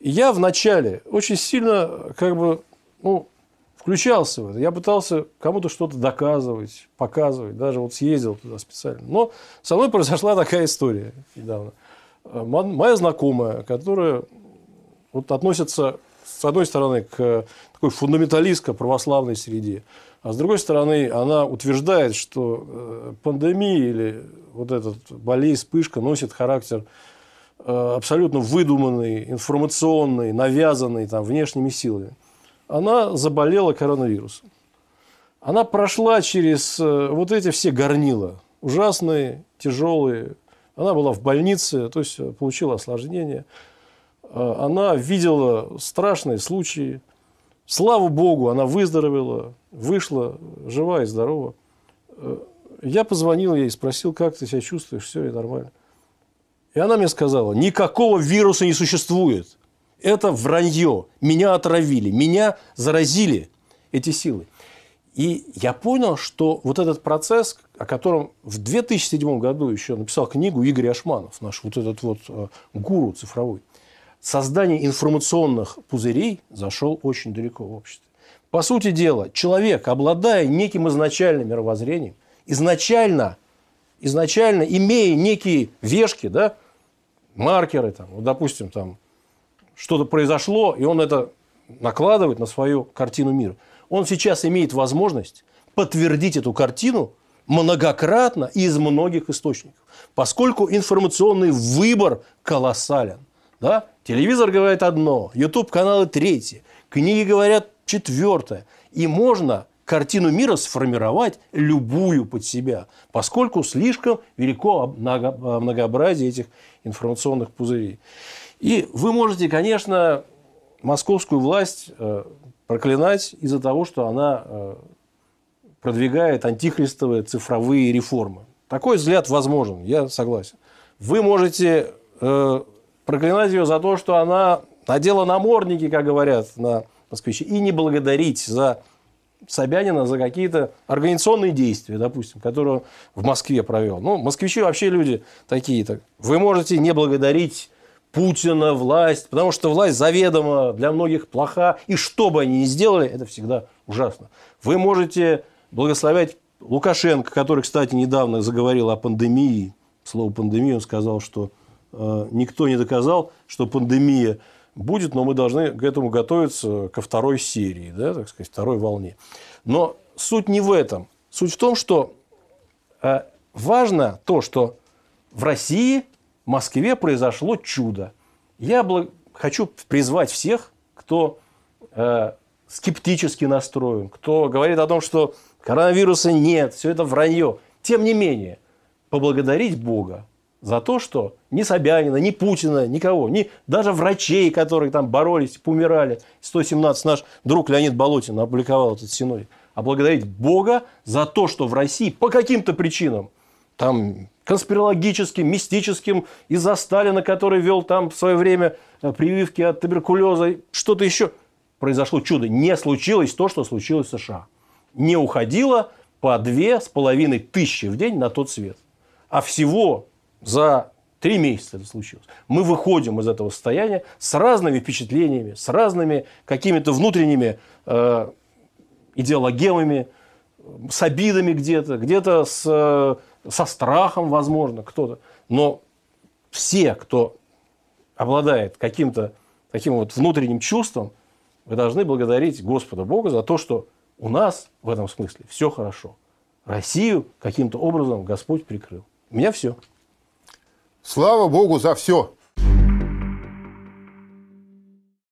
И я вначале очень сильно как бы, ну, включался в это. Я пытался кому-то что-то доказывать, показывать. Даже вот съездил туда специально. Но со мной произошла такая история недавно. Э, моя знакомая, которая вот относится, с одной стороны, к такой фундаменталистско-православной среде, а с другой стороны, она утверждает, что э, пандемия или вот этот болезнь, вспышка носит характер э, абсолютно выдуманный, информационный, навязанный там, внешними силами она заболела коронавирусом. Она прошла через э, вот эти все горнила, ужасные, тяжелые. Она была в больнице, то есть получила осложнение. Она видела страшные случаи. Слава Богу, она выздоровела, вышла жива и здорова. Я позвонил ей спросил, как ты себя чувствуешь, все ли нормально. И она мне сказала, никакого вируса не существует это вранье. Меня отравили, меня заразили эти силы. И я понял, что вот этот процесс, о котором в 2007 году еще написал книгу Игорь Ашманов, наш вот этот вот э, гуру цифровой, создание информационных пузырей зашел очень далеко в обществе. По сути дела, человек, обладая неким изначальным мировоззрением, изначально, изначально имея некие вешки, да, маркеры, там, вот, допустим, там, что-то произошло, и он это накладывает на свою картину мира. Он сейчас имеет возможность подтвердить эту картину многократно и из многих источников. Поскольку информационный выбор колоссален. Да? Телевизор говорит одно, YouTube-каналы третье, книги говорят четвертое. И можно картину мира сформировать любую под себя, поскольку слишком велико многообразие этих информационных пузырей. И вы можете, конечно, московскую власть э, проклинать из-за того, что она э, продвигает антихристовые цифровые реформы. Такой взгляд возможен, я согласен. Вы можете э, проклинать ее за то, что она надела намордники, как говорят на москвичи, и не благодарить за Собянина за какие-то организационные действия, допустим, которые в Москве провел. Ну, москвичи вообще люди такие. -то. Вы можете не благодарить Путина, власть, потому что власть заведомо для многих плоха, и что бы они ни сделали, это всегда ужасно. Вы можете благословлять Лукашенко, который, кстати, недавно заговорил о пандемии, слово пандемия, он сказал, что никто не доказал, что пандемия будет, но мы должны к этому готовиться ко второй серии, да, так сказать, второй волне. Но суть не в этом. Суть в том, что э, важно то, что в России, в Москве произошло чудо. Я хочу призвать всех, кто э, скептически настроен, кто говорит о том, что коронавируса нет, все это вранье. Тем не менее, поблагодарить Бога за то, что ни Собянина, ни Путина, никого, ни даже врачей, которые там боролись, помирали. 117 наш друг Леонид Болотин опубликовал этот синодик. А благодарить Бога за то, что в России по каким-то причинам, там конспирологическим, мистическим, из-за Сталина, который вел там в свое время э, прививки от туберкулеза, что-то еще, произошло чудо. Не случилось то, что случилось в США. Не уходило по две с половиной тысячи в день на тот свет. А всего за три месяца это случилось. Мы выходим из этого состояния с разными впечатлениями, с разными какими-то внутренними э, идеологемами, с обидами где-то, где-то с, э, со страхом, возможно, кто-то. Но все, кто обладает каким-то таким вот внутренним чувством, вы должны благодарить Господа Бога за то, что у нас в этом смысле все хорошо. Россию каким-то образом Господь прикрыл. У меня все. Слава Богу за все.